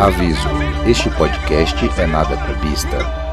Aviso: este podcast é nada clubista.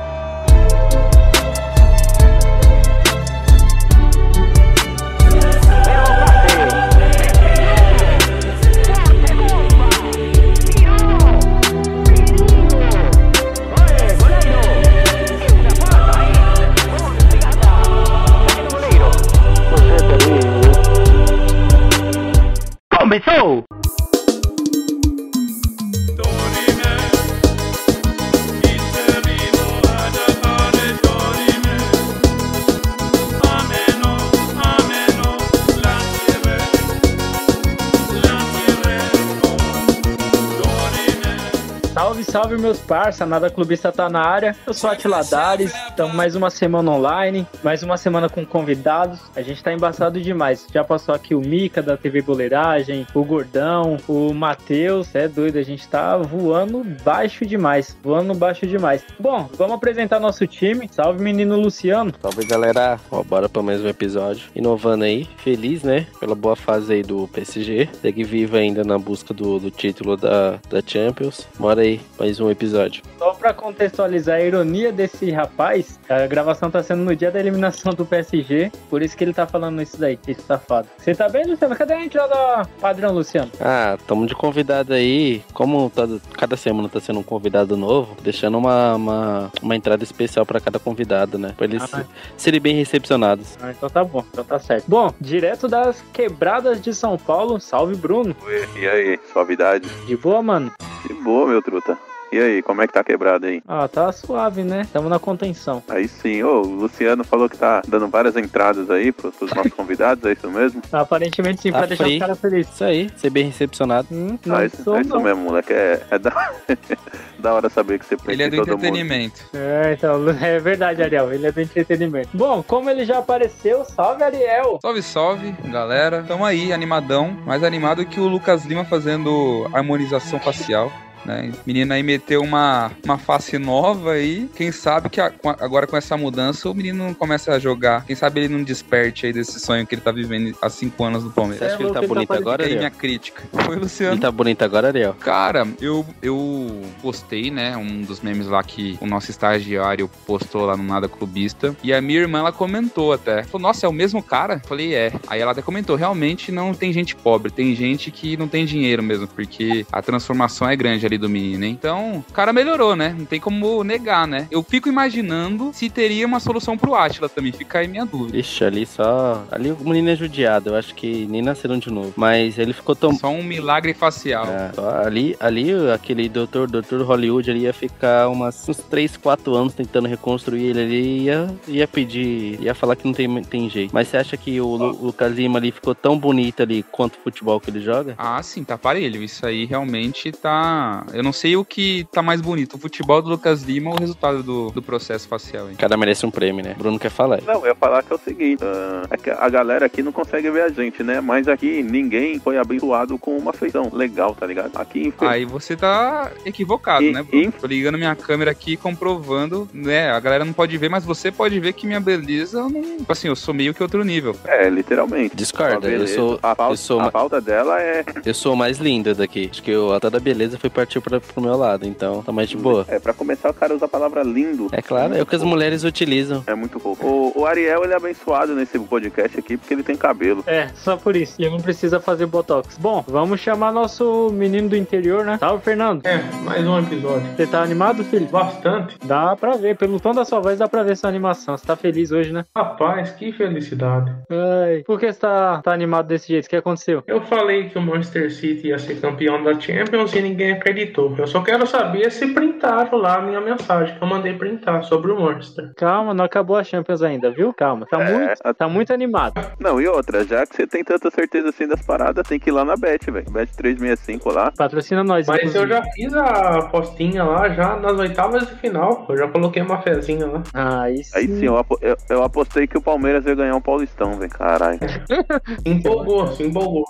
Salve, meus parça, nada clubista tá na área. Eu sou Atila Dares, estamos mais uma semana online, mais uma semana com convidados. A gente tá embaçado demais. Já passou aqui o Mica da TV Boleiragem, o Gordão, o Matheus, é doido, a gente tá voando baixo demais, voando baixo demais. Bom, vamos apresentar nosso time. Salve menino Luciano. Salve galera, Ó, bora pra mais um episódio. Inovando aí, feliz né, pela boa fase aí do PSG. Segue vivo ainda na busca do, do título da, da Champions. Bora aí, mais um episódio. Só pra contextualizar a ironia desse rapaz, a gravação tá sendo no dia da eliminação do PSG, por isso que ele tá falando isso daí, esse safado. Você tá bem, Luciano? Cadê a entrada padrão, Luciano? Ah, tamo de convidado aí. Como tá- cada semana tá sendo um convidado novo, deixando uma, uma, uma entrada especial pra cada convidado, né? Pra eles Ah. serem bem recepcionados. Ah, então tá bom, então tá certo. Bom, direto das quebradas de São Paulo, salve Bruno. Oi, E aí, suavidade? De boa, mano? De boa, meu truta. E aí, como é que tá quebrado aí? Ah, tá suave, né? Tamo na contenção. Aí sim, ô, o Luciano falou que tá dando várias entradas aí pros, pros nossos convidados, é isso mesmo? Aparentemente sim, Tá pra deixar free. os caras felizes. Isso aí, ser bem recepcionado. Hum, não Ah, isso, sou, é isso não. mesmo, moleque. É, é da... da hora saber que você pensa Ele é do todo mundo. entretenimento. É, então, é verdade, Ariel. Ele é do entretenimento. Bom, como ele já apareceu, salve, Ariel. Salve, salve, galera. Tamo aí, animadão. Mais animado que o Lucas Lima fazendo harmonização facial. Né? Menino aí meteu uma, uma face nova aí. Quem sabe que a- agora com essa mudança o menino não começa a jogar. Quem sabe ele não desperte aí desse sonho que ele tá vivendo há cinco anos no Você Palmeiras. acha que ele tá ele tá bonito agora, Ariel? minha crítica. Foi, Luciano. Ele tá bonito agora, Ariel? Cara, eu, eu postei, né, um dos memes lá que o nosso estagiário postou lá no Nada Clubista. E a minha irmã, ela comentou até. Falou, nossa, é o mesmo cara? Eu Falei, é. Aí ela até comentou, realmente não tem gente pobre, tem gente que não tem dinheiro mesmo, porque a transformação é grande do menino, hein? Então, o cara melhorou, né? Não tem como negar, né? Eu fico imaginando se teria uma solução pro Atila também, fica aí minha dúvida. Ixi, ali só. Ali o menino é judiado, eu acho que nem nasceram de novo. Mas ele ficou tão. Só um milagre facial. É, ali, ali, aquele doutor, doutor Hollywood, ele ia ficar umas, uns 3, 4 anos tentando reconstruir ele ali e ia, ia pedir, ia falar que não tem, tem jeito. Mas você acha que o, Lu- o Lucas Lima ali ficou tão bonito ali quanto o futebol que ele joga? Ah, sim, tá parelho. Isso aí realmente tá. Eu não sei o que tá mais bonito, o futebol do Lucas Lima ou o resultado do, do processo facial, hein? O cara merece um prêmio, né? Bruno quer falar. Não, eu ia falar que é o seguinte, ah, é que a galera aqui não consegue ver a gente, né? Mas aqui ninguém foi abençoado com uma feição legal, tá ligado? Aqui, infe- Aí você tá equivocado, E- né, Bruno? Tô ligando minha câmera aqui comprovando, né? A galera não pode ver, mas você pode ver que minha beleza eu não. Assim, eu sou meio que outro nível. é, literalmente. Discorda, A eu sou, a, falta, eu sou, a falta dela é, eu sou mais lindo daqui. Acho que o alta da beleza foi partir pra, pro meu lado, então tá mais de boa. é. Pra começar, o cara usa a palavra lindo. É claro, é o que as mulheres utilizam. É muito pouco. O, o Ariel, ele é abençoado nesse podcast aqui porque ele tem cabelo. É, só por isso. E não precisa fazer botox. Bom, vamos chamar nosso menino do interior, né? Salve, Fernando. É, mais um episódio. Você tá animado, filho? Bastante. Dá pra ver. Pelo tom da sua voz, dá pra ver sua animação. Você tá feliz hoje, né? Rapaz, que felicidade. Ai. Por que você tá, tá animado desse jeito? O que aconteceu? Eu falei que o Manchester City ia ser campeão da Champions e ninguém acreditou. Eu só quero saber se printaram lá a minha mensagem que eu mandei printar sobre o Manchester. Calma, não acabou a Champions ainda, viu? Calma. Tá, É, muito, a- tá muito animado. Não, e outra, já que você tem tanta certeza assim das paradas, tem que ir lá na Bet, velho. Bet 365 lá. Patrocina nós. Mas eu inclusive. já fiz a apostinha lá, já nas oitavas de final. Eu já coloquei uma fezinha lá. Aí sim. Aí sim, eu, apo- eu, eu apostei que o Palmeiras ia ganhar um Paulistão, velho. Caralho. Se empolgou, se empolgou.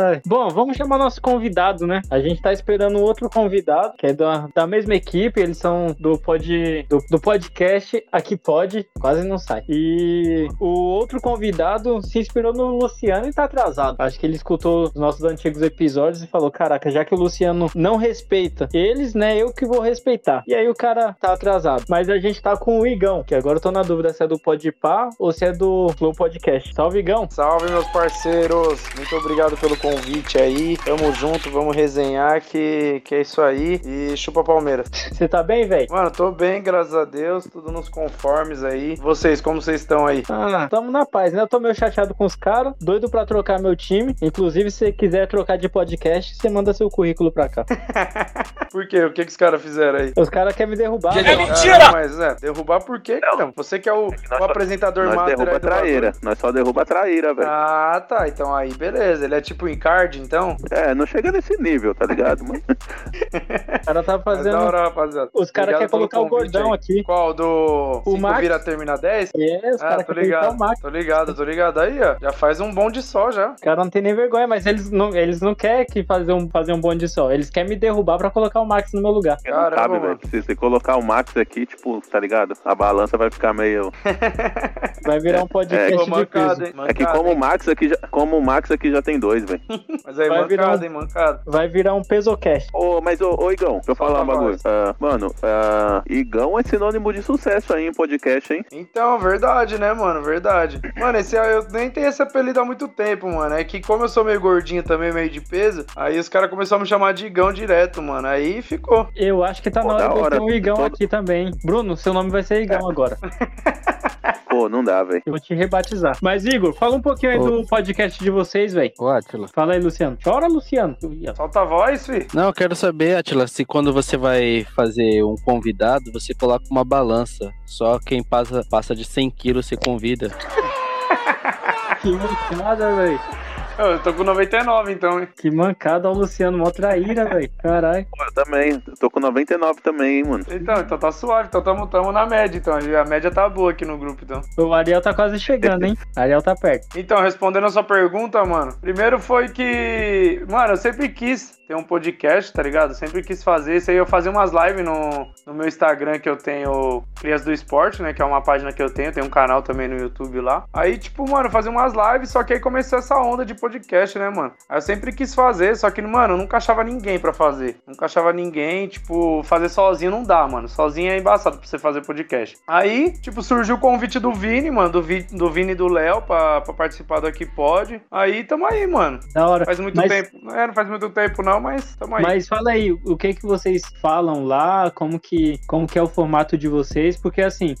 Ai. Bom, vamos chamar nosso convidado, né? A gente tá esperando outro outro convidado, que é da, da mesma equipe, eles são do, pod, do, do podcast Aqui Pode, quase não sai. E o outro convidado se inspirou no Luciano e tá atrasado. Acho que ele escutou os nossos antigos episódios e falou: Caraca, já que o Luciano não respeita eles, né? Eu que vou respeitar. E aí o cara tá atrasado. Mas a gente tá com o Igão, que agora eu tô na dúvida se é do Podpah ou se é do Flow Podcast. Salve, Igão! Salve, meus parceiros! Muito obrigado pelo convite aí. Tamo junto, vamos resenhar que, que é isso aí. E chupa Palmeiras. Você tá bem, velho? Mano, tô bem, graças a Deus. Tudo nos conformes aí. Vocês, como vocês estão aí? Ah, tamo na paz, né? Eu tô meio chateado com os caras, doido pra trocar meu time. Inclusive, se você quiser trocar de podcast, você manda seu currículo pra cá. Por quê? O que, que os caras fizeram aí? Os caras querem me derrubar. É mentira! mas é, derrubar por quê, cara? Você que é o, Nós o apresentador Nós master derruba bagulho. traíra. Nós só derruba a traíra, velho. Ah, tá. Então aí, beleza. Ele é tipo Incard, então? É, não chega nesse nível, tá ligado? Mas O cara tá Mas fazendo. da hora, rapaziada. Os caras querem colocar o gordão aí. aqui. Qual? Do O 5 Max. vira termina 10? É, os Ah, caras tô querem colocar o ligado, Max. tô ligado, tô ligado. Aí, ó, já faz um bonde só já. Os caras não tem nem vergonha, mas eles não, eles não querem que fazer um, fazer um bonde só. Eles querem me derrubar pra colocar o Max no meu lugar. Caramba, mano. velho. Se você colocar o Max aqui, tipo, tá ligado? A balança vai ficar meio. Vai virar um podcast Pô, de mancada, peso. hein? É que como o? Max aqui já, como o Max aqui já tem dois, velho. Mas aí, Vai virar mancada, um- hein, mancada. Vai virar um pesocast. Ô, mas ô, ô Igão, deixa eu falar um a bagulho. Ah, mano, ah, Igão é sinônimo de sucesso aí em podcast, hein? Então, verdade, né, mano? Verdade. Mano, esse eu nem tenho esse apelido há muito tempo, mano. É que como eu sou meio gordinho também, meio de peso, aí os caras começaram a me chamar de Igão direto, mano. Aí ficou. Eu acho que tá Pô, na hora de eu ter um Igão Todo- aqui também. Bruno, seu nome vai ser Igão agora. Pô, não dá, velho. Eu vou te rebatizar. Mas, Igor, fala um pouquinho aí Ô. do podcast de vocês, velho. Ô, Atila. Fala aí, Luciano. Chora, Luciano. Solta a voz, fi. Não, eu quero saber, Atila, se quando você vai fazer um convidado, você coloca uma balança. Só quem passa, passa de 100 quilos você convida. Que mancada, velho. Eu, tô com 99, então, hein? Que mancada, ó, o Luciano. Mó traíra, velho. Caralho. Pô, eu também. Eu tô com 99 também, hein, mano. Então, então tá suave. Então tamo, tamo na média, então. A média tá boa aqui no grupo, então. O Ariel tá quase chegando, hein? Ariel tá perto. Então, respondendo a sua pergunta, mano. Primeiro foi que. Mano, eu sempre quis ter um podcast, tá ligado? Sempre quis fazer. Isso aí eu fazia umas lives no, no meu Instagram que eu tenho Crias do Esporte, né? Que é uma página que eu tenho. Tem um canal também no YouTube lá. Aí, tipo, mano, eu fazia umas lives, só que aí começou essa onda de podcast, né, mano? Aí eu sempre quis fazer, só que, mano, eu nunca achava ninguém pra fazer. Nunca achava ninguém, tipo, fazer sozinho não dá, mano. Sozinho é embaçado pra você fazer podcast. Aí, tipo, surgiu o convite do Vini, mano, do, Vi, do Vini e do Léo pra, pra participar do Aqui Pode. Aí, tamo aí, mano. Da hora. Faz muito Mas- tempo. É, não faz muito tempo não, mas tamo aí. Mas fala aí, o que que vocês falam lá, como que, como que é o formato de vocês, porque assim,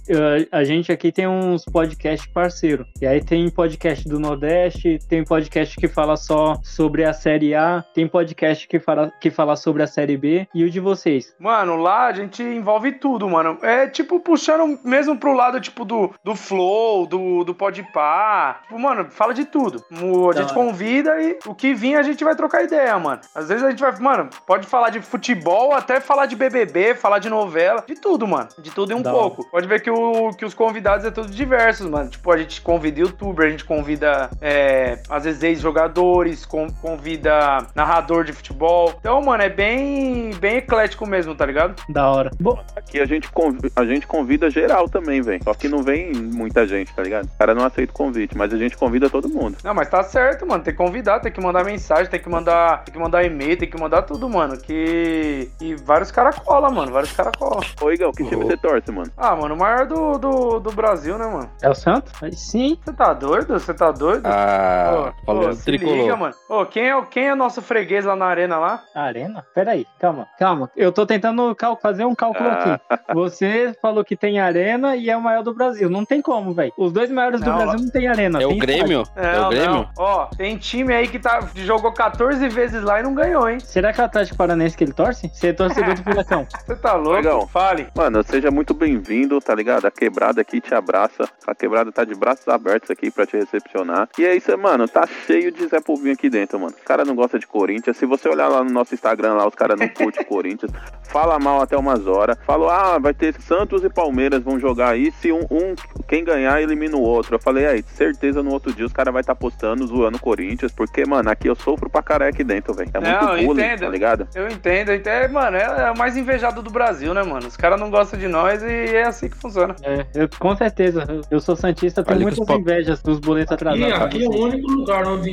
a gente aqui tem uns podcasts parceiro, e aí tem podcast do Nordeste, tem podcast que fala só sobre a Série A, tem podcast que fala, que fala sobre a Série B, e o de vocês? Mano, lá a gente envolve tudo, mano. É tipo puxando mesmo pro lado, tipo, do, do flow, do, do podpar. Tipo, mano, fala de tudo. O- A Da gente hora. convida e o que vir a gente vai trocar ideia, mano. Às vezes a gente vai, mano, pode falar de futebol, até falar de BBB, falar de novela, de tudo, mano. De tudo e um Da pouco. Pode ver que, o, que os convidados é tudo diversos, mano. Tipo, a gente convida youtuber, a gente convida, é, às vezes, ex-jogadores, con- convida narrador de futebol. Então, mano, é bem, bem eclético mesmo, tá ligado? Da hora. Bom, Aqui a gente, a gente convida geral também, velho. Só que não vem muita gente, tá ligado? O cara não aceita o convite, mas a gente convida todo mundo. Não, mas tá certo, mano. Tem que convidar, tem que mandar mensagem, tem que mandar, tem que mandar e-mail, tem que mandar tudo, mano. Que. E vários caras colam, mano. Vários caras colam. Ô, Igão, que time Ô. você torce, mano? Ah, mano, o maior do, do, do Brasil, né, mano? é o Santos? Aí sim. Você tá doido? Você tá doido? Ah, Ô, falando se tricolor. liga, mano. Ô, quem é, o- quem é nosso freguês lá na arena lá? Arena? Peraí, calma, calma. Eu tô tentando cal- fazer um cálculo Ah. aqui. Você falou que tem arena e é o maior do Brasil. Não tem como, velho. Os dois maiores do Não, Brasil não tem arena. É o tem Grêmio? É o Não, Grêmio? não. Ó, tem time aí que tá, jogou 14 vezes lá e não ganhou, hein? Será que é o Atlético Paranaense que ele torce? Você é torcedor do Furacão. Você tá louco? Legal. Fale. Mano, seja muito bem-vindo, tá ligado? A quebrada aqui te abraça. A quebrada tá de braços abertos aqui pra te recepcionar. E é isso, mano. Tá cheio de Zé Povinho aqui dentro, mano. Os caras não gostam de Corinthians. Se você olhar lá no nosso Instagram, lá, os caras não curtem Corinthians. fala mal até umas horas. Falou, ah, vai ter Santos e Palmeiras vão jogar aí. Se um, um quem ganhar, elimina o outro. Eu falei, aí, certeza no outro dia os caras vai estar tá postando, zoando o Corinthians, porque, mano, aqui eu sofro pra caralho aqui dentro, velho. É muito Não, eu bullying, entendo. tá ligado? Eu entendo, eu entendo. Mano, é, é o mais invejado do Brasil, né, mano? Os caras não gostam de nós e é assim que funciona. É, eu, com certeza. Eu- sou Santista, tenho muitas invejas dos boletos E atrasados. pra aqui é o único lugar onde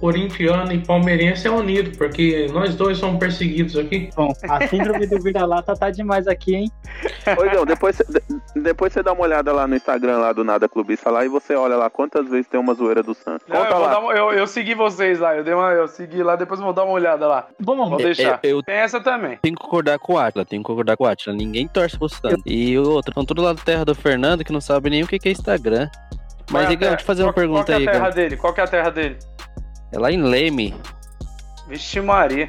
corintiano e palmeirense é unido, porque nós dois somos perseguidos aqui. Bom, a síndrome do vira-lata tá demais aqui, hein? Ô, Igão, depois, de- depois você dá uma olhada lá no Instagram lá do Nada Clubista lá e você olha lá quantas vezes tem uma zoeira do Santos. Não, eu, lá. uma- eu, eu segui vocês lá, eu, dei uma, eu segui lá, depois eu vou dar uma olhada lá. Bom, Vou É, deixar. é, eu- Tem essa também. Tenho que concordar com o Atila, tenho que concordar com o Atila. Ninguém torce pro Santos. E o outro, estão tudo lá da terra do Fernando que não sabe nem o que que é Instagram. Qual Mas, é Igão, deixa eu fazer uma qual- pergunta Qual aí, que é a terra Igão. dele? Qual que é a terra dele? É lá em Leme. Vixe Maria.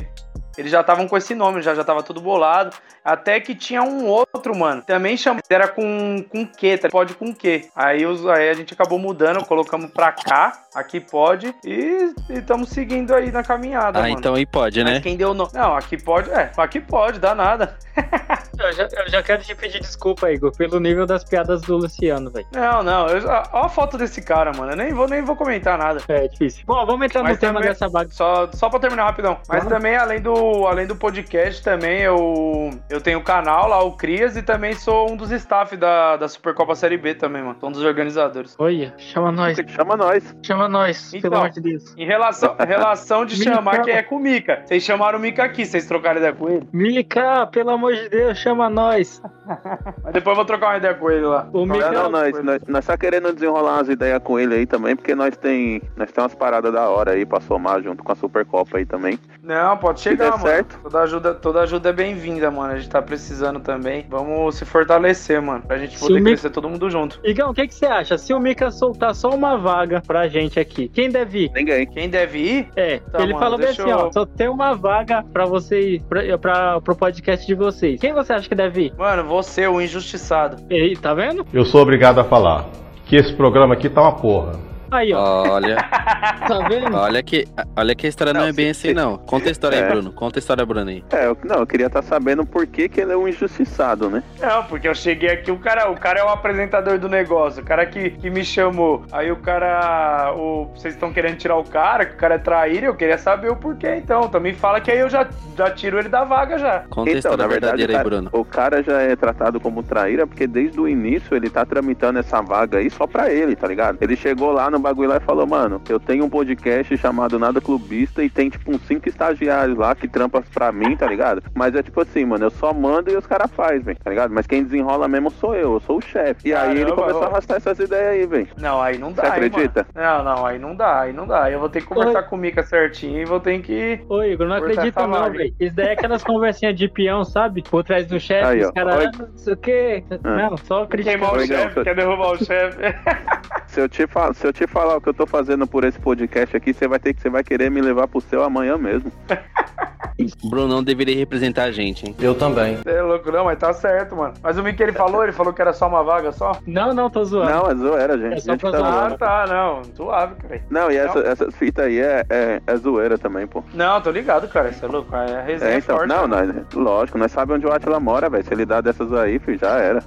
Eles já estavam com esse nome, já, já tava tudo bolado. Até que tinha um outro, mano. Também chamava. Era com, com Q, tá? Pode com Q. Aí, os, aí a gente acabou mudando, colocamos pra cá. Aqui pode. E estamos seguindo aí na caminhada, Ah, mano. então aí pode, Mas né? quem deu o nome. Não, aqui pode. É, aqui pode, dá nada. eu já, eu já quero te pedir desculpa, Igor, pelo nível das piadas do Luciano, velho. Não, não. Eu, ó a foto desse cara, mano. Eu nem vou, nem vou comentar nada. É difícil. Bom, vamos entrar Mas no tema também- dessa bagunça. Só, só pra terminar rapidão. Mas Claro. também, além do, além do podcast, também eu, eu tenho o canal lá, o Crias, e também sou um dos staff da, da Supercopa Série B também, mano. Sou um dos organizadores. Olha, chama nós, Chama nós. chama nós, Então. pelo amor de Deus. Em relação, em relação de chamar quem é com o Mika. Vocês chamaram o Mika aqui, vocês trocaram ideia com ele? Mika, pelo amor de Deus, chama nós. Mas depois eu vou trocar uma ideia com ele lá. O Mika, Não, não, nós, nós, nós tá querendo desenrolar umas ideias com ele aí também, porque nós tem, nós tem umas paradas da hora aí pra somar junto com a Supercopa aí também. Não, pode Se chegar, mano. certo. Toda ajuda, toda ajuda é bem-vinda, mano. A gente tá precisando também. Vamos se fortalecer, mano. Pra gente poder crescer todo mundo junto. Igão, o que, que você acha? Se o Mika soltar só uma vaga pra gente aqui, quem deve ir? Ninguém. Quem deve ir? É, Tá, ele mano, falou bem assim, ó, eu- só tem uma vaga pra você, pra, pra, pro podcast de vocês. Quem você acha que deve ir? Mano, você, o injustiçado. Ei, tá vendo? Eu sou obrigado a falar que esse programa aqui tá uma porra. Aí, ó, Olha, tá vendo? olha que, olha que a história não, Não, é bem se- assim, não. Conta a história É. aí, Bruno. Conta a história, Bruno aí. É, eu, não, eu queria estar sabendo por que, que ele é um injustiçado, né? Não, porque eu cheguei aqui, o cara, o cara é o apresentador do negócio, o cara que, que me chamou. Aí o cara, o, vocês estão querendo tirar o cara, que o cara é traíra, eu queria saber o porquê, então. Também fala que aí eu já, já tiro ele da vaga já. Conta a Então, história na verdade, verdadeira aí, Bruno. o cara já é tratado como traíra porque desde o início ele tá tramitando essa vaga aí só pra ele, tá ligado? Ele chegou lá no bagulho lá e falou, mano, eu tenho um podcast chamado Nada Clubista e tem tipo uns cinco estagiários lá que trampam pra mim, tá ligado? Mas é tipo assim, mano, eu só mando e os caras fazem, velho, tá ligado? Mas quem desenrola mesmo sou eu, eu sou o chefe. E aí ele Caramba, começou a ó. arrastar essas ideias aí, velho. Não, aí não dá, Você acredita? mano. Não, não, aí não dá, aí não dá. Aí eu vou ter que conversar Oi. com o Mika certinho e vou ter que. Ô, Igor, não essa não, velho. Isso daí é aquelas conversinhas de peão, sabe? Por trás do chefe, Aí, os caras, ah, não sei o quê. Não, só Queimar criticando. o chefe, quer derrubar o chefe. Se eu, te fal- se eu te falar o que eu tô fazendo por esse podcast aqui, você vai ter que você vai querer me levar pro céu amanhã mesmo. Bruno não deveria representar a gente, hein? Eu também. Você é louco, não, mas tá certo, mano. Mas o Mika ele falou, ele falou que era só uma vaga só? Não, não, tô zoando. Não, é zoeira, gente. É só gente pra tá zoar. zoando. Ah, tá, não. Suave, cara. Não, e essa, essas fitas aí é, é, é zoeira também, pô. Não, tô ligado, cara. Você é louco. É resenha É, então, forte. não, né? nós, lógico, nós sabemos onde o Atila mora, velho. Se ele dá dessas aí, filho, já era.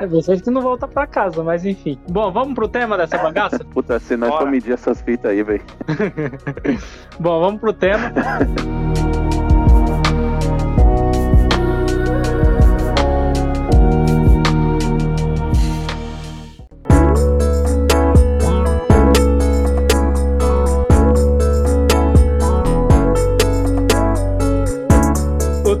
É vocês que não voltam pra casa, mas enfim. Bom, vamos pro tema dessa bagaça? Puta, se nós for medir essas fitas aí, velho. Bom, vamos pro tema. O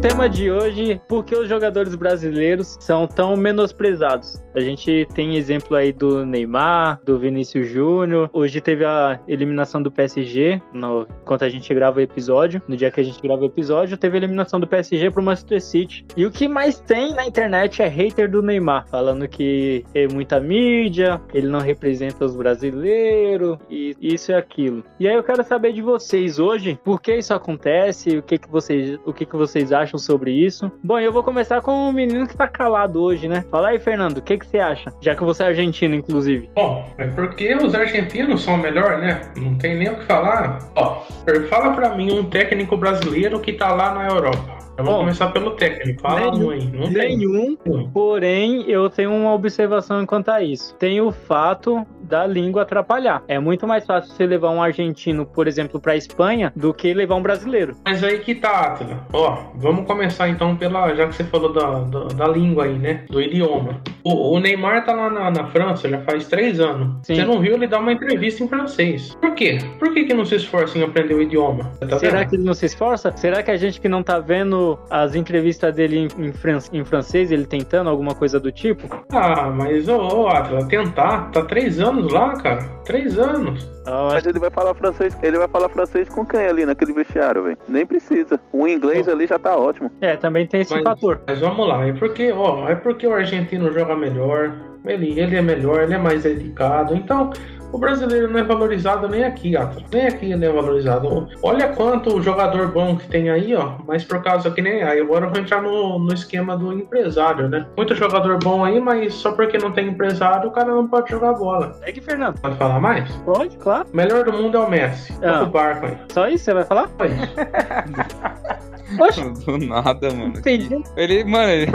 tema de hoje, por que os jogadores brasileiros são tão menosprezados? A gente tem exemplo aí do Neymar, do Vinícius Júnior. Hoje teve a eliminação do PSG, no, enquanto a gente grava o episódio. No dia que a gente grava o episódio, teve a eliminação do PSG pro Manchester City. E o que mais tem na internet é hater do Neymar, falando que é muita mídia, ele não representa os brasileiros, e isso e aquilo. E aí eu quero saber de vocês hoje, por que isso acontece, o que, que vocês, o que, que vocês acham sobre isso. Bom, eu vou começar com o menino que tá calado hoje, né? Fala aí, Fernando, o que, que você acha? Já que você é argentino, inclusive. Bom, é porque os argentinos são melhor, né? Não tem nem o que falar. Ó, fala pra mim um técnico brasileiro que tá lá na Europa. Vamos Bom, começar pelo técnico. Fala nenhum- um aí. Não tem. Nenhum, porém eu tenho uma observação quanto a isso. Tem o fato da língua atrapalhar. É muito mais fácil você levar um argentino, por exemplo, pra Espanha do que levar um brasileiro. Mas aí que tá, Atila. Ó, vamos começar então pela. Já que você falou da, da, da língua aí, né? Do idioma. O, o Neymar tá lá na, na França já faz três anos. Sim. Você não viu ele dar uma entrevista em francês. Por quê? Por que, que não se esforça em aprender o idioma? Tá Será vendo? que ele não se esforça? Será que a gente que não tá vendo as entrevistas dele em, em, fran- em francês, ele tentando alguma coisa do tipo? Ah, mas ô, ô Atila, tentar. Tá três anos lá, cara. Três anos. Ah, Mas ele vai falar francês, ele vai falar francês com quem ali naquele vestiário, velho? Nem precisa. O inglês ali já tá ótimo. É, também tem esse Mas- fator. Mas vamos lá, é porque, ó, é porque o argentino joga melhor, ele, ele é melhor, ele é mais dedicado. Então, o brasileiro não é valorizado nem aqui, Atlas. Nem aqui ele é valorizado. Olha quanto jogador bom que tem aí, ó. Mas por causa que nem aí, agora eu vou entrar no, no esquema do empresário, né? Muito jogador bom aí, mas só porque não tem empresário, o cara não pode jogar bola. É que, Fernando? Pode falar mais? Pode, claro. O melhor do mundo é o Messi. Ah. O barco aí. Só isso você vai falar? Só isso. Oxe, Do nada, mano. entendi. Ele, mano, ele,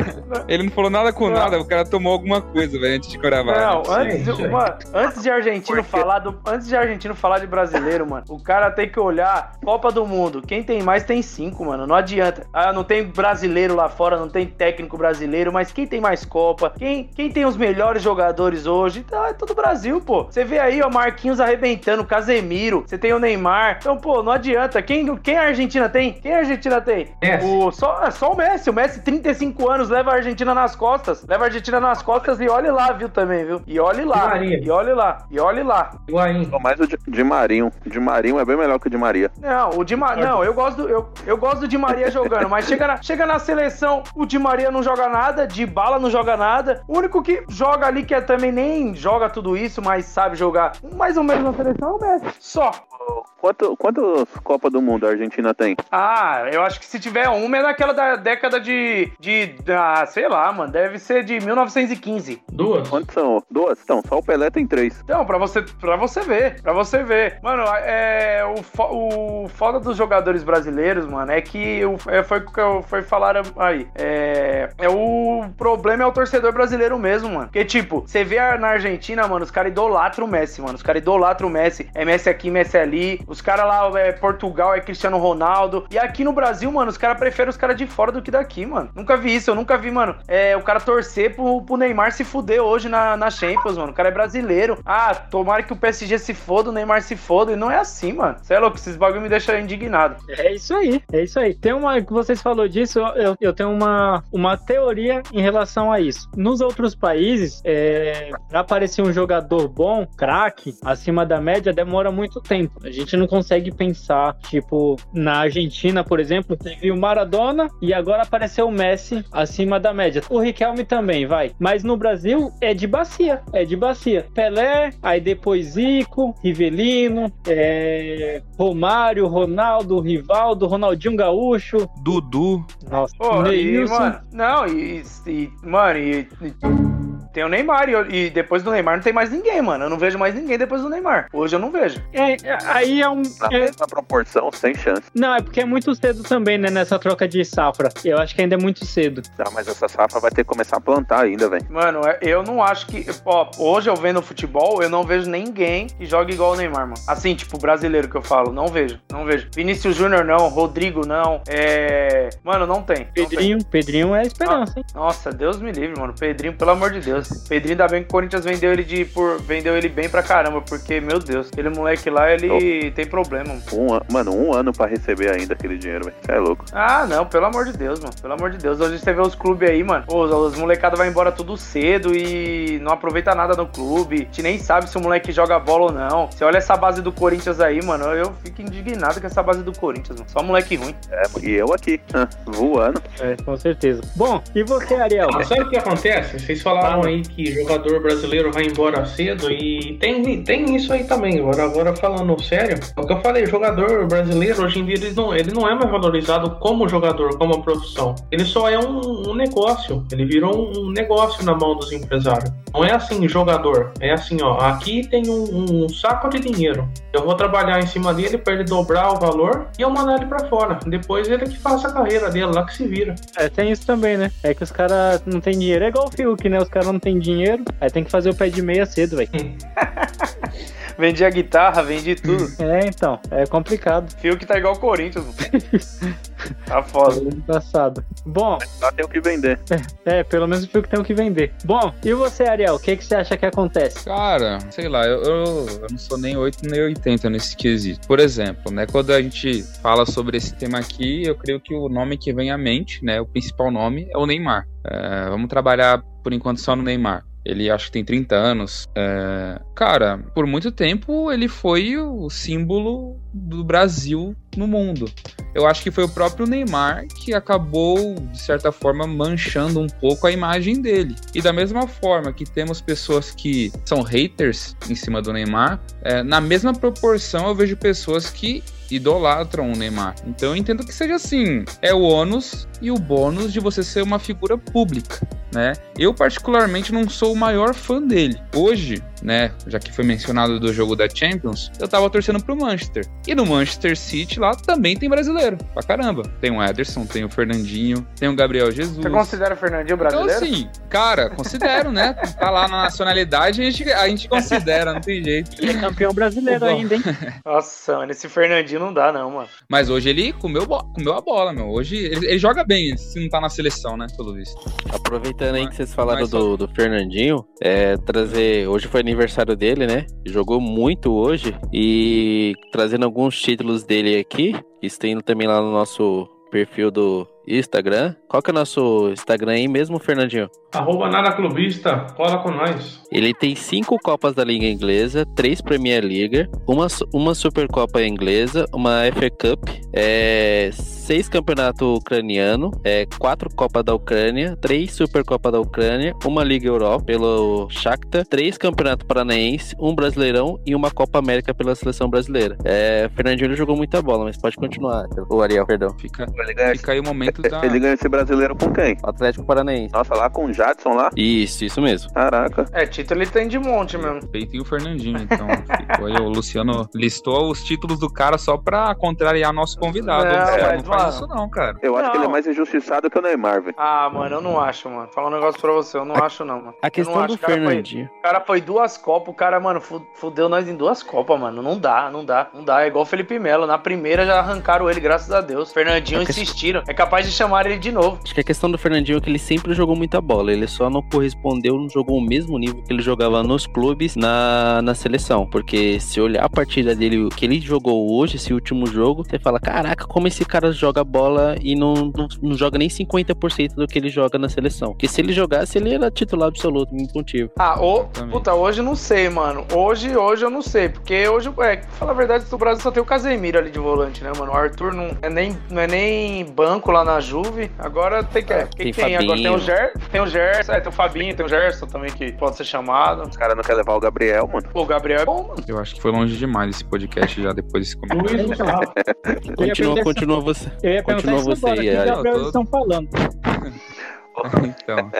ele não falou nada com Não. nada, o cara tomou alguma coisa, velho, antes de gravar. Não, antes, mano, antes de argentino falar do, antes de argentino falar de brasileiro, mano, o cara tem que olhar Copa do Mundo. Quem tem mais tem cinco, mano. Não adianta. Ah, não tem brasileiro lá fora, não tem técnico brasileiro, mas quem tem mais Copa? Quem, quem tem os melhores jogadores hoje? Tá, é todo Brasil, pô. Você vê aí, ó, Marquinhos arrebentando, Casemiro, você tem o Neymar. Então, pô, não adianta. Quem, quem a Argentina tem? Quem a Argentina tem? Messi. O, só, é só o Messi. O Messi, 35 anos, leva a Argentina nas costas. Leva a Argentina nas costas e olhe lá, viu, também, viu? E olhe lá. E olhe lá. E olhe lá. Higuaín. Mais o de, de Marinho. De Marinho é bem melhor que o de Maria. Não, o Di Maria. Não, eu gosto do, eu, eu gosto do Di Maria jogando, mas chega na, chega na seleção, o Di Maria não joga nada, Di Bala não joga nada. O único que joga ali, que é, também nem joga tudo isso, mas sabe jogar mais ou menos na seleção é o Messi. Só. Quanto, quantas Copas do Mundo a Argentina tem? Ah, eu acho que se tiver uma é daquela da década de. de. Ah, sei lá, mano. Deve ser de 1915. Duas. Quantas são? Duas? Então, só o Pelé tem três. Então, pra você, pra você ver, pra você ver. Mano, é, o, fo- o foda dos jogadores brasileiros, mano, é que o, é, foi o que eu- foi falar aí. É, é o problema é o torcedor brasileiro mesmo, mano. Porque, tipo, você vê na Argentina, mano, os caras idolatram o Messi, mano. Os caras idolatram o Messi. É Messi aqui, Messi ali. Os caras lá, é Portugal, é Cristiano Ronaldo. E aqui no Brasil, mano, os caras preferem os caras de fora do que daqui, mano. Nunca vi isso, eu nunca vi, mano. É, o cara torcer pro, pro Neymar se fuder hoje na, na Champions, mano. O cara é brasileiro. Ah, tomara que o PSG se foda, o Neymar se foda. E não é assim, mano. Você é louco, esses bagulho me deixam indignado. É isso aí, é isso aí. Tem uma que vocês falou disso, eu, eu tenho uma, uma teoria em relação a isso. Nos outros países, é, pra aparecer um jogador bom, craque, acima da média, demora muito tempo. A gente não consegue pensar, tipo, na Argentina, por exemplo, teve o Maradona e agora apareceu o Messi acima da média. O Riquelme também, vai. Mas no Brasil é de bacia, é de bacia. Pelé, aí depois Zico, Rivelino, é, Romário, Ronaldo, Rivaldo, Ronaldinho Gaúcho. Dudu. Nossa, Pô, e, mano, não, e, e- mano, e, e tem o Neymar, e, e depois do Neymar não tem mais ninguém, mano. Eu não vejo mais ninguém depois do Neymar. Hoje eu não vejo. É, aí é um. Na é- mesma proporção, sem chance. não, é porque é muito cedo também, né, nessa troca de safra. Eu acho que ainda é muito cedo. Tá, mas essa safra vai ter que começar a plantar ainda, velho. Mano, é- eu não acho que. Ó, hoje eu vendo futebol, eu não vejo ninguém que joga igual o Neymar, mano. Assim, tipo, brasileiro que eu falo. Não vejo, não vejo. Vinícius Júnior não, Rodrigo não. É. Mano, não tem. não tem. Pedrinho, Pedrinho é a esperança, hein? Nossa, Deus me livre, mano. Pedrinho, pelo amor de Deus. Pedrinho, ainda bem que o Corinthians vendeu ele de por vendeu ele bem pra caramba, porque meu Deus, aquele moleque lá, ele tem problema. mano. Um, an- mano, um ano pra receber ainda aquele dinheiro, velho. Você é louco. Ah, não, pelo amor de Deus, mano. Pelo amor de Deus. Hoje você vê os clubes aí, mano. Os, os molecados vai embora tudo cedo e não aproveita nada no clube. A gente nem sabe se o moleque joga bola ou não. Você olha essa base do Corinthians aí, mano. Eu fico indignado com essa base do Corinthians, mano. Só moleque ruim. É, e eu aqui, ah, voando. É, com certeza. Bom, e você, Ariel? Ah, sabe o que acontece? Vocês falaram Fala. Aí que jogador brasileiro vai embora cedo e tem, tem isso aí também. Agora, agora falando sério, é o que eu falei, jogador brasileiro hoje em dia ele não, ele não é mais valorizado como jogador, como profissão. Ele só é um, um negócio. Ele virou um, negócio na mão dos empresários. Não é assim jogador. É assim, ó. Aqui tem um, um saco de dinheiro. Eu vou trabalhar em cima dele para ele dobrar o valor e eu mandar ele para fora. Depois ele que faça a carreira dele lá que se vira. É, tem isso também, né? É que os caras não tem dinheiro. É igual o Fiuk, né? Os caras não tem dinheiro. Aí tem que fazer o pé de meia cedo, velho. Vendi a guitarra, vendi tudo. É, então. É complicado. Fio que tá igual o Corinthians. tá foda. É engraçado. Bom, Só tem o que vender. é, pelo menos o Fiuk tem o que vender. Bom, e você, Ariel? O que, que você acha que acontece? Cara, sei lá, eu, eu, eu não sou nem 8 nem 80 nesse quesito. Por exemplo, né, quando a gente fala sobre esse tema aqui, eu creio que o nome que vem à mente, né, o principal nome é o Neymar. É, vamos trabalhar por enquanto só no Neymar. Ele acho que tem 30 anos. É, Cara, por muito tempo ele foi o símbolo do Brasil no mundo. Eu acho que foi o próprio Neymar que acabou, de certa forma, manchando um pouco a imagem dele. E da mesma forma que temos pessoas que são haters em cima do Neymar, é, na mesma proporção eu vejo pessoas que idolatram o Neymar. Então eu entendo que seja assim, é o ônus e o bônus de você ser uma figura pública, né? Eu particularmente não sou o maior fã dele. Hoje, né, já que foi mencionado do jogo da Champions, eu tava torcendo pro Manchester. E no Manchester City lá também tem brasileiro, pra caramba. Tem o Ederson, tem o Fernandinho, tem o Gabriel Jesus. Você considera o Fernandinho Então, brasileiro? assim, cara, considero, né? Tá lá na nacionalidade, a gente, a gente considera, não tem jeito. Ele é campeão brasileiro ainda, hein? Nossa, mano, esse Fernandinho não dá, não, mano. Mas hoje ele comeu, comeu a bola, meu. Hoje ele, ele joga bem, se não tá na seleção, né? Pelo visto. Aproveitando aí que vocês falaram Mas do, do Fernandinho, é, trazer. Hoje foi aniversário dele, né? Jogou muito hoje. E trazendo alguns títulos dele aqui, que está indo também lá no nosso perfil do Instagram. Qual que é o nosso Instagram aí mesmo, Fernandinho? Arroba nada clubista, cola com nós. Ele tem cinco Copas da Liga Inglesa, três Premier League, uma, uma Supercopa Inglesa, uma FA Cup, é, seis Campeonato Ucraniano, é, quatro Copa da Ucrânia, três Supercopa da Ucrânia, uma Liga Europa pelo Shakhtar, três Campeonato Paranaense, um Brasileirão e uma Copa América pela Seleção Brasileira. É, Fernandinho ele jogou muita bola, mas pode continuar. O Ariel, perdão. Fica, fica aí o momento da. ele ganha esse brasileiro com quem? Atlético Paranaense. Nossa, lá com o Jadson lá? Isso, isso mesmo. Caraca. É, título ele tem de monte mesmo. Peito e o Fernandinho, então ficou aí. O Luciano listou os títulos do cara só pra contrariar nosso convidado. Não, Luciano, mas, não faz isso, não, cara. Eu acho Não. que ele é mais injustiçado que o Neymar, velho. Ah, mano, eu não acho, mano. Falar um negócio pra você, eu não acho, não, mano. A questão do acho, Fernandinho. O cara foi duas Copas, o cara, mano, fu- fudeu nós em duas Copas, mano. Não dá, não dá, não dá. É igual o Felipe Melo. Na primeira já arrancaram ele, graças a Deus. Fernandinho que- insistiram. É capaz de chamar ele de novo. Acho que a questão do Fernandinho é que ele sempre jogou muita bola. Ele só não correspondeu, não jogou o mesmo nível que ele jogava nos clubes na, na seleção. Porque se olhar a partida dele, o que ele jogou hoje, esse último jogo, você fala: caraca, como esse cara joga bola e não, não, não joga nem 50% do que ele joga na seleção. Porque se ele jogasse, ele era titular absoluto, incontível. Ah, o, puta, hoje eu não sei, mano. Hoje, hoje eu não sei. Porque hoje, é, pra falar a verdade, do Brasil só tem o Casemiro ali de volante, né, mano? O Arthur não é nem, não é nem banco lá na Juve. Agora tem que. Ah, quem tem tem? Agora tem o. Ger, tem o Gerson, é, tem o Fabinho, tem o Gerson também que pode ser chamado. Os caras não querem levar o Gabriel, mano. Pô, o Gabriel é bom, mano. Eu acho que foi longe demais esse podcast já depois desse comentário. Continua, continua você. Eu ia perguntar Continua isso você agora. Que. Gabriel eles estão falando? então,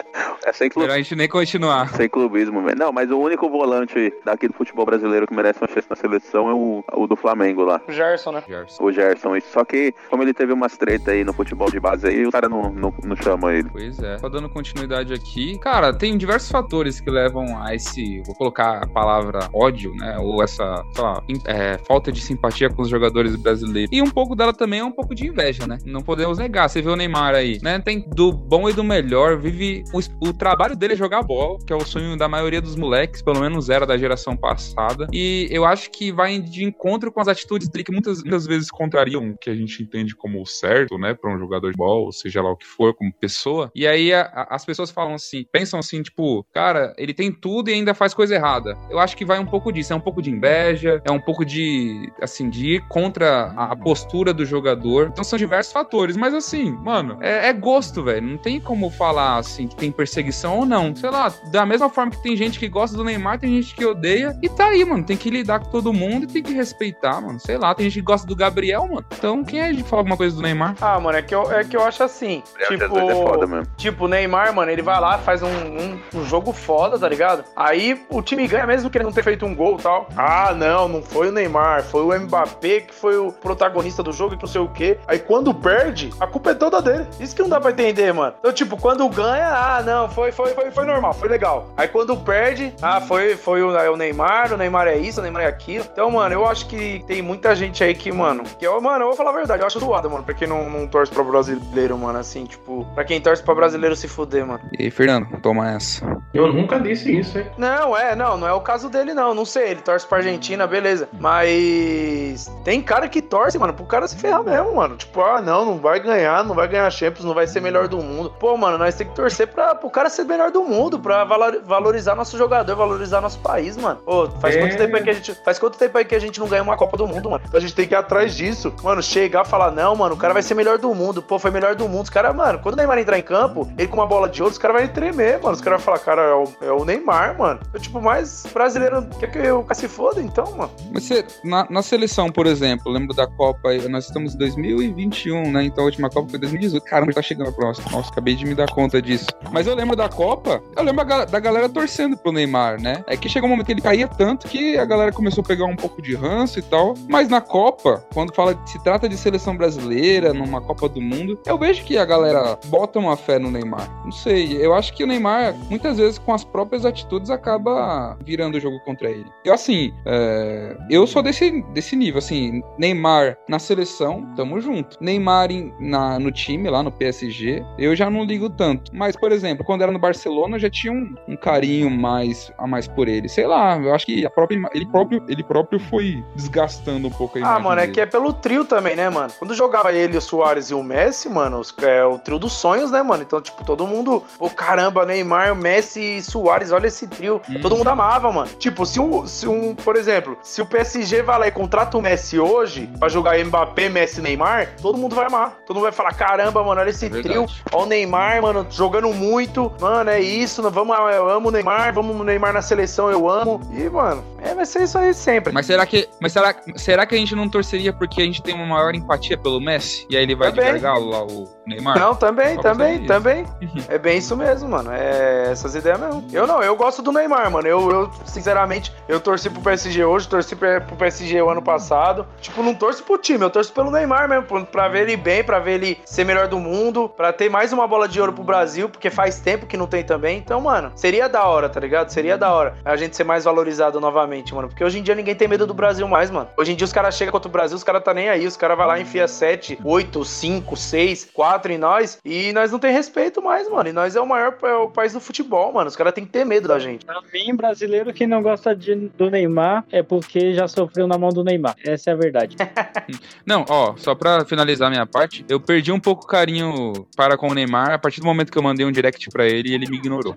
É sem, clu... melhor a gente nem continuar. sem clubismo, velho. Não, mas o único volante daqui do futebol brasileiro que merece uma chance na seleção é o, o do Flamengo lá. O Gerson, né? Gerson. O Gerson. Só que, como ele teve umas treta aí no futebol de base aí, os caras não, não, não chamam ele. Pois é. Só dando continuidade aqui. Cara, tem diversos fatores que levam a esse. Vou colocar a palavra ódio, né? Ou essa, sei lá, é, falta de simpatia com os jogadores brasileiros. E um pouco dela também é um pouco de inveja, né? Não podemos negar. Você vê o Neymar aí, né? Tem do bom e do melhor. Vive. O, o trabalho dele é jogar bola, que é o sonho da maioria dos moleques, pelo menos era da geração passada. E eu acho que vai de encontro com as atitudes dele, que muitas, muitas vezes contrariam o que a gente entende como o certo, né? Pra um jogador de bola, seja lá o que for, como pessoa. E aí a- a- as pessoas falam assim, pensam assim, tipo, cara, ele tem tudo e ainda faz coisa errada. Eu acho que vai um pouco disso, é um pouco de inveja, é um pouco de, assim, de ir contra a, a postura do jogador. Então são diversos fatores, mas assim, mano, é, é gosto, velho. Não tem como falar assim que tem perseguição ou não. Sei lá, da mesma forma que tem gente que gosta do Neymar, tem gente que odeia. E tá aí, mano. Tem que lidar com todo mundo e tem que respeitar, mano. Sei lá, tem gente que gosta do Gabriel, mano. Então quem é de falar alguma coisa do Neymar? Ah, mano, é que eu, é que eu acho assim. Gabriel tipo, é foda mesmo. tipo, o Neymar, mano, ele vai lá, faz um, um, um jogo foda, tá ligado? Aí o time ganha mesmo que ele não ter feito um gol e tal. Ah, não, não foi o Neymar, foi o Mbappé que foi o protagonista do jogo e que não sei o quê. Aí quando perde, a culpa é toda dele. Isso que não dá pra entender, mano. Então, tipo, quando ganha, ah, não, foi, foi, foi, foi normal, foi legal. Aí quando perde, ah, foi, foi o, o Neymar, o Neymar é isso, o Neymar é aquilo. Então, mano, eu acho que tem muita gente aí que, mano, que eu, mano, eu vou falar a verdade, eu acho doado, mano, pra quem não, não torce pra brasileiro, mano, assim, tipo, pra quem torce pra brasileiro se fuder, mano. E aí, Fernando, toma essa. Eu nunca disse isso, hein? Não, é, não, não é o caso dele, não. Não sei, ele torce pra Argentina, beleza. Mas tem cara que torce, mano, pro cara se ferrar mesmo, mano. Tipo, ah, não, não vai ganhar, não vai ganhar Champions, não vai ser melhor do mundo. Pô, mano, nós tem que torcer pra, pro cara ser melhor do mundo, pra valor- valorizar nosso jogador, valorizar nosso país, mano. Ô, faz É. quanto tempo aí que a gente. Faz quanto tempo aí que a gente não ganha uma Copa do Mundo, mano? Então a gente tem que ir atrás disso. Mano, chegar e falar, não, mano, o cara vai ser melhor do mundo. Pô, foi melhor do mundo. Os caras, mano, quando o Neymar entrar em campo, ele com uma bola de ouro, os caras vão tremer, mano. Os caras vão falar, cara, é o, é o Neymar, mano. Eu, tipo, mais brasileiro quer que o cara se foda, então, mano. Mas você, na, na seleção, por exemplo, lembro da Copa, aí, nós estamos em 2021, né? Então a última Copa foi 2018. Caramba, tá chegando a próxima. Nossa, acabei de me dar conta disso. Mas eu lembro da Copa, eu lembro da galera torcendo pro Neymar, né? É que chegou um momento que ele caía tanto que a galera começou a pegar um pouco de ranço e tal. Mas na Copa, quando fala se trata de seleção brasileira, numa Copa do Mundo, eu vejo que a galera bota uma fé no Neymar. Não sei, eu acho que o Neymar, muitas vezes, com as próprias atitudes, acaba virando o jogo contra ele. Eu, assim, é, eu sou desse, desse nível, assim, Neymar na seleção, tamo junto. Neymar em- na, no time, lá no PSG, eu já não ligo tanto. Mas, por exemplo, quando era no Barcelona, já tinha um, um carinho mais a mais por ele. Sei lá, eu acho que a própria, ele, próprio, ele próprio foi desgastando um pouco a Ah, mano, é dele. que é pelo trio também, né, mano? Quando jogava ele, o Soares e o Messi, mano, os- é o trio dos sonhos, né, mano? Então, tipo, todo mundo, pô, caramba, Neymar, Messi e Soares, olha esse trio. Hum. Todo mundo amava, mano. Tipo, se um, se um, por exemplo, se o PSG vai lá e contrata o Messi hoje pra jogar Mbappé, Messi e Neymar, todo mundo vai amar. Todo mundo vai falar, caramba, mano, olha esse É trio. Ó o Neymar, mano, jogando muito. Mano, é isso, vamos, eu amo o Neymar, vamos o Neymar na seleção, eu amo. E, mano, é, vai ser isso aí sempre. Mas será que, mas será, será que a gente não torceria porque a gente tem uma maior empatia pelo Messi? E aí ele vai de Também. gargalo lá, o Neymar? Não, também, também, também. É bem isso mesmo, mano. É essas ideias mesmo. Eu não, eu gosto do Neymar, mano. Eu, eu sinceramente, eu torci pro PSG hoje, torci pro PSG o ano passado. Tipo, não torço pro time, eu torço pelo Neymar mesmo, pra- pra ver ele bem, pra ver ele ser melhor do mundo, pra ter mais uma bola de ouro pro Brasil, porque faz tempo que não tem também. Então, mano, seria da hora, tá ligado? Seria da hora a gente ser mais valorizado novamente, mano. Porque hoje em dia ninguém tem medo do Brasil mais, mano. Hoje em dia os caras chegam contra o Brasil, os caras tá nem aí. Os caras vai lá e enfia 7, 8, 5, 6, 4 em nós. E nós não tem respeito mais, mano. E nós é o maior é o país do futebol, mano. Os caras têm que ter medo da gente. Pra mim, brasileiro que não gosta de- do Neymar é porque já sofreu na mão do Neymar. Essa é a verdade. Não, ó, só pra finalizar minha parte, eu perdi um pouco o carinho para com o Neymar a partir do momento que eu mandei um direct pra ele e ele me ignorou.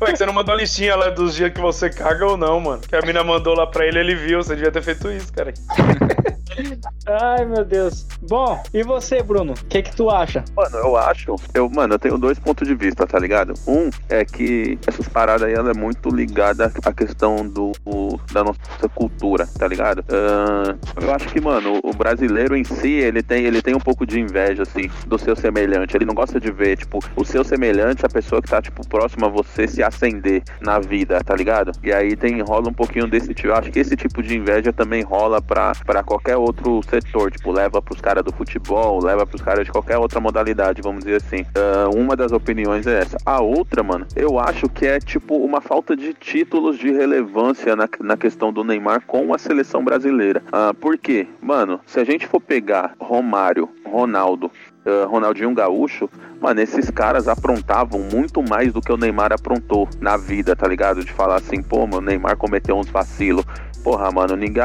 Ué, que você não mandou a listinha lá dos dias que você caga ou não, mano. Que a mina mandou lá pra ele, ele viu. Você devia ter feito isso, cara. Ai, meu Deus. Bom, e você, Bruno? O que que tu acha? Mano, eu acho. Eu, mano, eu tenho dois pontos de vista, tá ligado? Um é que essas paradas aí ela é muito ligada à questão do da nossa cultura, tá ligado? Ahn, eu acho que, mano, o brasileiro em si, ele tem, ele tem um pouco de inveja, assim, do seu semelhante. Ele não gosta de ver, tipo, o seu semelhante, a pessoa que tá, tipo, próxima a você se acender na vida, tá ligado? E aí tem, rola um pouquinho desse tipo. Eu acho que esse tipo de inveja também rola pra, pra qualquer outro setor. Tipo, leva pros caras do futebol, leva pros caras de qualquer outra modalidade, vamos dizer assim. Ah, uma das opiniões é essa. A outra, mano, eu acho que é, tipo, uma falta de títulos de relevância na, na questão do Neymar com a seleção brasileira. Ah, por quê? Mano, se a gente for pegar Romário, Ronaldo, ah, Ronaldinho Gaúcho, mano, esses caras aprontavam muito mais do que o Neymar aprontou na vida, tá ligado? De falar assim, pô, meu Neymar cometeu uns vacilos. Porra, mano, ninguém.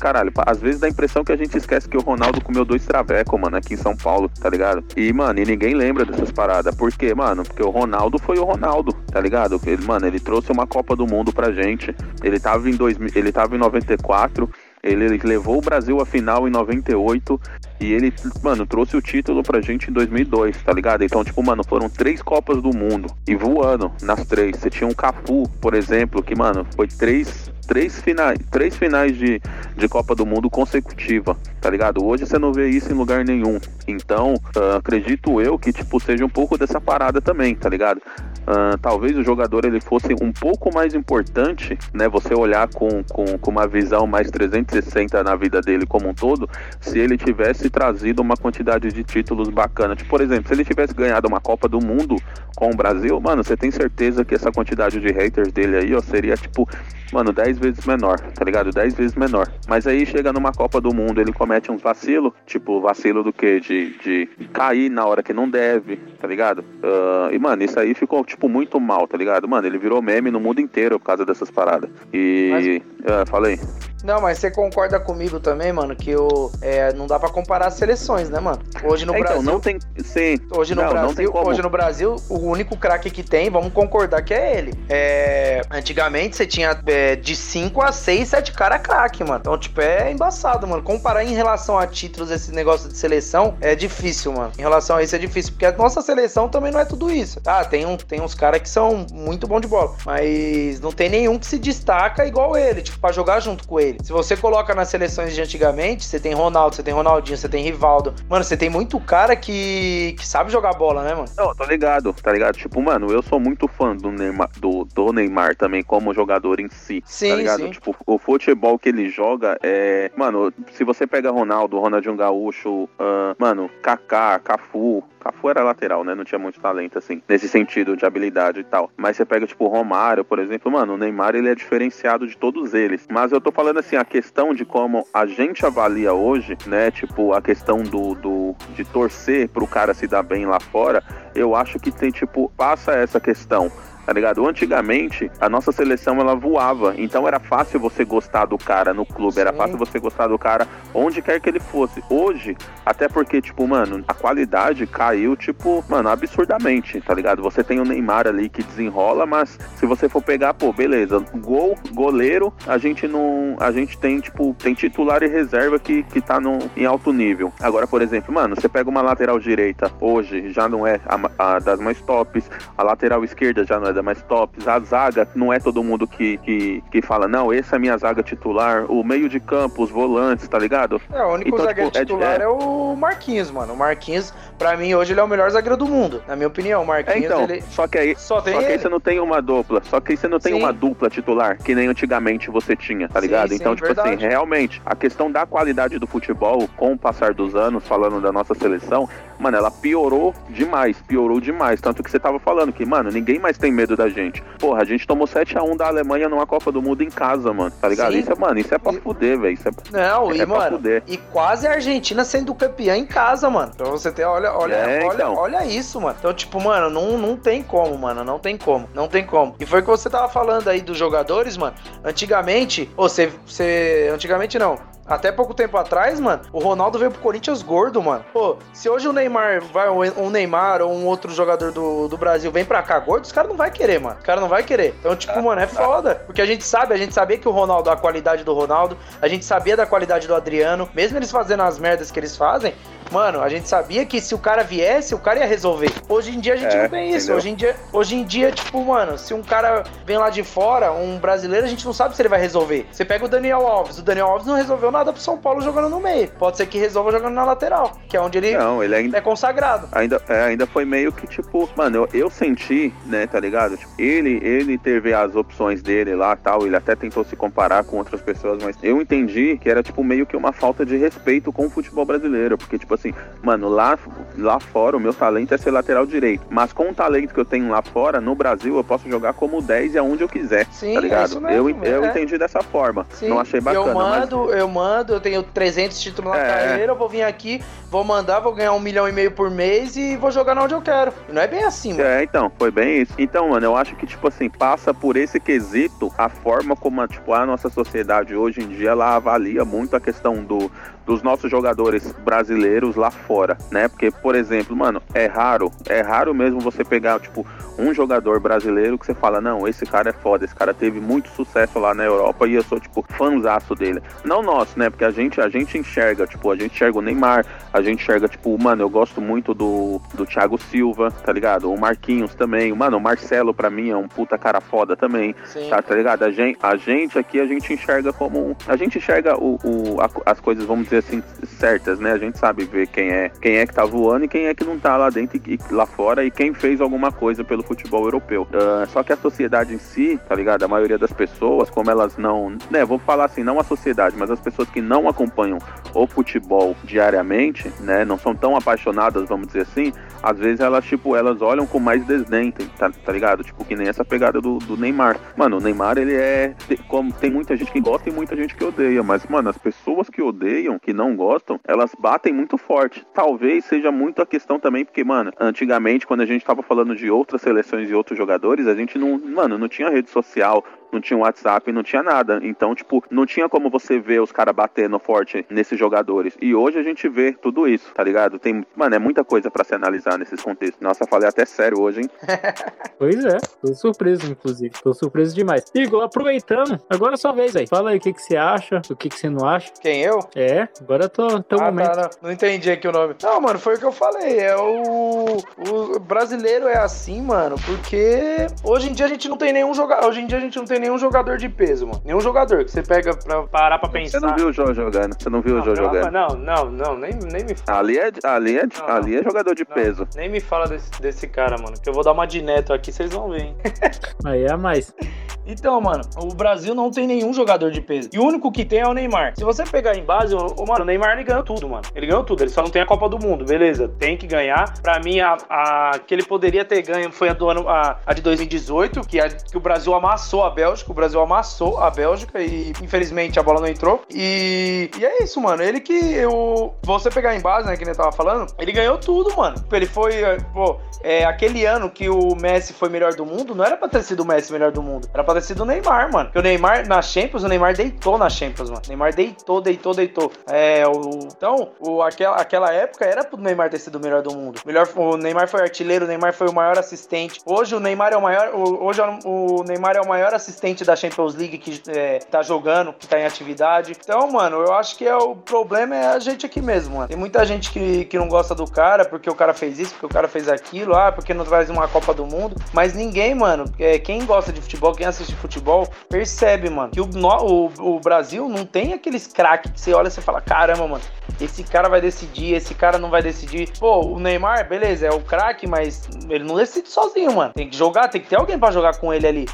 Caralho, pa- às vezes dá a impressão que a gente esquece que o Ronaldo comeu dois traveco, mano, aqui em São Paulo, tá ligado? E, mano, e ninguém lembra dessas paradas. Por quê, mano? Porque o Ronaldo foi o Ronaldo, tá ligado? Ele, mano, ele trouxe uma Copa do Mundo pra gente. Ele tava em, 2000, ele tava em 94. Ele levou o Brasil à final em 98 e ele, mano, trouxe o título pra gente em 2002, tá ligado? Então, tipo, mano, foram três Copas do Mundo e voando nas três. Você tinha um Capu, por exemplo, que, mano, foi três três finais, três finais de, de Copa do Mundo consecutiva, tá ligado? Hoje você não vê isso em lugar nenhum. Então, uh, acredito eu que, tipo, seja um pouco dessa parada também, tá ligado? Uh, talvez o jogador ele fosse um pouco mais importante, né? Você olhar com, com, com uma visão mais 360 na vida dele como um todo, se ele tivesse trazido uma quantidade de títulos bacana. Tipo, por exemplo, se ele tivesse ganhado uma Copa do Mundo com o Brasil, mano, você tem certeza que essa quantidade de haters dele aí, ó, seria tipo, mano, 10 vezes menor, tá ligado? 10 vezes menor. Mas aí chega numa Copa do Mundo, ele comete uns vacilo, tipo, vacilo do que? De, de cair na hora que não deve, tá ligado? Uh, e, mano, isso aí ficou, tipo, muito mal, tá ligado? Mano, ele virou meme no mundo inteiro por causa dessas paradas. E. Mas... Uh, falei. Não, mas você concorda comigo também, mano, que o, é, não dá para comparar as seleções, né, mano? Hoje no é, então, Brasil. não tem. Sim. Hoje no não, Brasil, não hoje no Brasil, o único craque que tem, vamos concordar que é ele. É, antigamente você tinha é, de 5 a 6, 7 cara craque, mano. Então, tipo, é embaçado, mano. Comparar em relação a títulos esse negócio de seleção é difícil, mano. Em relação a isso é difícil, porque a nossa seleção também não é tudo isso. Ah, tem, um, tem uns caras que são muito bons de bola, mas não tem nenhum que se destaca igual ele, tipo, pra jogar junto com ele. Se você coloca nas seleções de antigamente, você tem Ronaldo, você tem Ronaldinho, você tem Rivaldo. Mano, você tem muito cara que, que sabe jogar bola, né, mano? Não, tô ligado, tá ligado? Tipo, mano, eu sou muito fã do Neymar, do, do Neymar também como jogador em si. Tá Sim, tá ligado? sim. Tipo, o futebol que ele joga é. Mano, se você pega Ronaldo, Ronaldinho Gaúcho, uh, mano, Kaká, Cafu, Cafu era lateral, né? Não tinha muito talento, assim, nesse sentido de habilidade e tal. Mas você pega, tipo, o Romário, por exemplo, mano, o Neymar, ele é diferenciado de todos eles. Mas eu tô falando, assim, a questão de como a gente avalia hoje, né? Tipo, a questão do, do de torcer pro cara se dar bem lá fora, eu acho que tem, tipo, passa essa questão tá ligado? Antigamente, a nossa seleção ela voava, então era fácil você gostar do cara no clube, Sim. era fácil você gostar do cara onde quer que ele fosse. Hoje, até porque, tipo, mano, a qualidade caiu, tipo, mano, absurdamente, tá ligado? Você tem o Neymar ali que desenrola, mas se você for pegar, pô, beleza, gol, goleiro, a gente não. A gente tem, tipo, tem titular e reserva que, que tá no, em alto nível. Agora, por exemplo, mano, você pega uma lateral direita hoje, já não é a, a das mais tops, a lateral esquerda já não é mais tops. A zaga não é todo mundo que, que, que fala, não, essa é a minha zaga titular. O meio de campo, os volantes, tá ligado? É, o único então, zagueiro tipo, titular é, é... o Marquinhos, mano. O Marquinhos, pra mim, hoje ele é o melhor zagueiro do mundo, na minha opinião. O Marquinhos, é, então, ele... só que aí, só, tem só que aí você não tem uma dupla. Só que aí você não tem Sim. uma dupla titular, que nem antigamente você tinha, tá ligado? Sim, então, sim, tipo verdade. assim, realmente, a questão da qualidade do futebol, com o passar dos anos, falando da nossa seleção, mano, ela piorou demais, piorou demais. Tanto que você tava falando que, mano, ninguém mais tem medo da gente. Porra, a gente tomou 7x1 da Alemanha numa Copa do Mundo em casa, mano. Tá ligado? Sim. Isso é, mano, isso é pra E- fuder, velho. Isso é, Não, é e, pra mano, e quase a Argentina sendo campeã em casa, mano. Pra você ter, olha, olha, É, olha, então. olha isso, mano. Então, tipo, mano, não, não tem como, mano. Não tem como. Não tem como. E foi o que você tava falando aí dos jogadores, mano. Antigamente, ou você, você. Antigamente não. Até pouco tempo atrás, mano, o Ronaldo veio pro Corinthians gordo, mano. Pô, se hoje o Neymar vai, um Neymar ou um outro jogador do, do Brasil vem pra cá gordo, os caras não vai querer, mano. Os caras não vai querer. Então, tipo, mano, é foda. Porque a gente sabe, a gente sabia que o Ronaldo, a qualidade do Ronaldo, a gente sabia da qualidade do Adriano, mesmo eles fazendo as merdas que eles fazem, mano, a gente sabia que se o cara viesse, o cara ia resolver. Hoje em dia a gente É, não tem isso. entendeu? Hoje em, dia, hoje em dia, tipo, mano, se um cara vem lá de fora, um brasileiro, a gente não sabe se ele vai resolver. Você pega o Daniel Alves, o Daniel Alves não resolveu nada pro São Paulo jogando no meio. Pode ser que resolva jogando na lateral, que é onde ele Não, ele ainda. é consagrado. Ainda, é, ainda foi meio que tipo, mano, eu, eu senti, né, tá ligado? Tipo, ele, ele teve as opções dele lá tal, ele até tentou se comparar com outras pessoas, mas eu entendi que era tipo meio que uma falta de respeito com o futebol brasileiro, porque tipo assim, mano, lá, lá fora o meu talento é ser lateral direito, mas com o talento que eu tenho lá fora, no Brasil eu posso jogar como 10 e aonde eu quiser, Sim, tá é ligado? isso mesmo, eu, eu é. entendi dessa forma, Sim, não achei bacana, eu mas mando, eu mando, eu tenho 300 títulos na É. carreira, eu vou vir aqui, vou mandar, vou ganhar um milhão e meio por mês e vou jogar onde eu quero. Não é bem assim, mano. É, então, foi bem isso. Então, mano, eu acho que, tipo assim, passa por esse quesito a forma como, a, tipo, a nossa sociedade hoje em dia, ela avalia muito a questão do, dos nossos jogadores brasileiros lá fora, né? Porque, por exemplo, mano, é raro, é raro mesmo você pegar, tipo, um jogador brasileiro que você fala, não, esse cara é foda, esse cara teve muito sucesso lá na Europa e eu sou, tipo, fanzaço dele. Não nosso, né? Porque a gente, a gente enxerga, tipo, a gente enxerga o Neymar, a gente enxerga, tipo, mano, eu gosto muito do, do Thiago Silva, tá ligado? O Marquinhos também. Mano, o Marcelo, pra mim, é um puta cara foda também. Sim. Tá, tá ligado? A gente, a gente aqui, a gente enxerga como. A gente enxerga o, o- a- as coisas, vamos dizer assim, certas, né? A gente sabe ver quem é quem é que tá voando e quem é que não tá lá dentro e, lá fora e quem fez alguma coisa pelo futebol europeu. Ah, só que a sociedade em si, tá ligado? A maioria das pessoas, como elas não. Né, vou falar assim, não a sociedade, mas as pessoas que não acompanham o futebol diariamente, né? Não são tão apaixonadas, vamos dizer assim, às vezes elas, tipo, elas olham com mais desdém, tá, tá ligado? Tipo, que nem essa pegada do, do Neymar. Mano, o Neymar, ele é. Tem, como, tem muita gente que gosta e muita gente que odeia, mas, mano, as pessoas que odeiam, que não gostam, elas batem muito forte. Talvez seja muito a questão também, porque, mano, antigamente, quando a gente tava falando de outras seleções e outros jogadores, a gente não. Mano, não tinha rede social, não tinha WhatsApp, não tinha nada. Então, tipo, não tinha como você ver os caras batendo forte nesses jogadores. E hoje a gente vê tudo isso, tá ligado? Tem, mano, é muita coisa pra se analisar nesses contextos. Nossa, falei até sério hoje, hein? Pois é, tô surpreso, inclusive. Tô surpreso demais. Igor, aproveitando, agora é sua vez aí. Fala aí o que, que você acha, o que, que você não acha. Quem eu? É, agora tô, tô ah, momento. tá, não, não entendi aqui o nome. Não, mano, foi o que eu falei. É o, o brasileiro é assim, mano, porque hoje em dia a gente não tem nenhum jogador. Hoje em dia a gente não tem nenhum jogador de peso, mano. Nenhum jogador que você pega pra parar pra pensar. Você não viu o Joe jogando? Você não viu o Não, Joe não, jogando? Não, não, não, nem, nem me fala. Ali é, ali é, Não, ali é jogador de Não, peso. Nem me fala desse, desse cara, mano. Que eu vou dar uma de neto aqui, vocês vão ver, hein? Aí é a mais. Então, mano, o Brasil não tem nenhum jogador de peso. E o único que tem é o Neymar. Se você pegar em base, o, o- mano, o Neymar ele ganhou tudo, mano. Ele ganhou tudo. Ele só não tem a Copa do Mundo, beleza? Tem que ganhar. Pra mim, a, a que ele poderia ter ganho foi a do ano a, a de 2018, que, a- que o Brasil amassou a Bélgica. O Brasil amassou a Bélgica e infelizmente a bola não entrou. E, e é isso, mano. Ele que eu. Você pegar em base, né, que nem eu tava falando, ele ganhou tudo, mano. Ele foi, é, pô, é, aquele ano que o Messi foi melhor do mundo, não era pra ter sido o Messi melhor do mundo. Era pra ter sido o Neymar, mano. Porque o Neymar, na Champions, o Neymar deitou na Champions, mano. O Neymar deitou, deitou, deitou. É, o, então, o, aquela, aquela época era pro Neymar ter sido o melhor do mundo. Melhor, o Neymar foi artilheiro, o Neymar foi o maior assistente. Hoje o Neymar é o maior. o- hoje o Neymar é o maior assistente da Champions League que é, tá jogando, que tá em atividade. Então, mano, eu acho que é, o problema é a gente aqui mesmo, mano. Tem muita gente que, que não gosta do cara porque o cara fez isso, porque o cara fez aquilo, ah, porque não traz uma Copa do Mundo. Mas ninguém, mano, é, quem gosta de futebol, quem assiste futebol, percebe, mano, que o, no- o, o Brasil não tem aqueles craques que você olha e você fala, caramba, mano, esse cara vai decidir, esse cara não vai decidir. Pô, o Neymar, beleza, é o craque, mas ele não decide sozinho, mano. Tem que jogar, tem que ter alguém pra jogar com ele ali.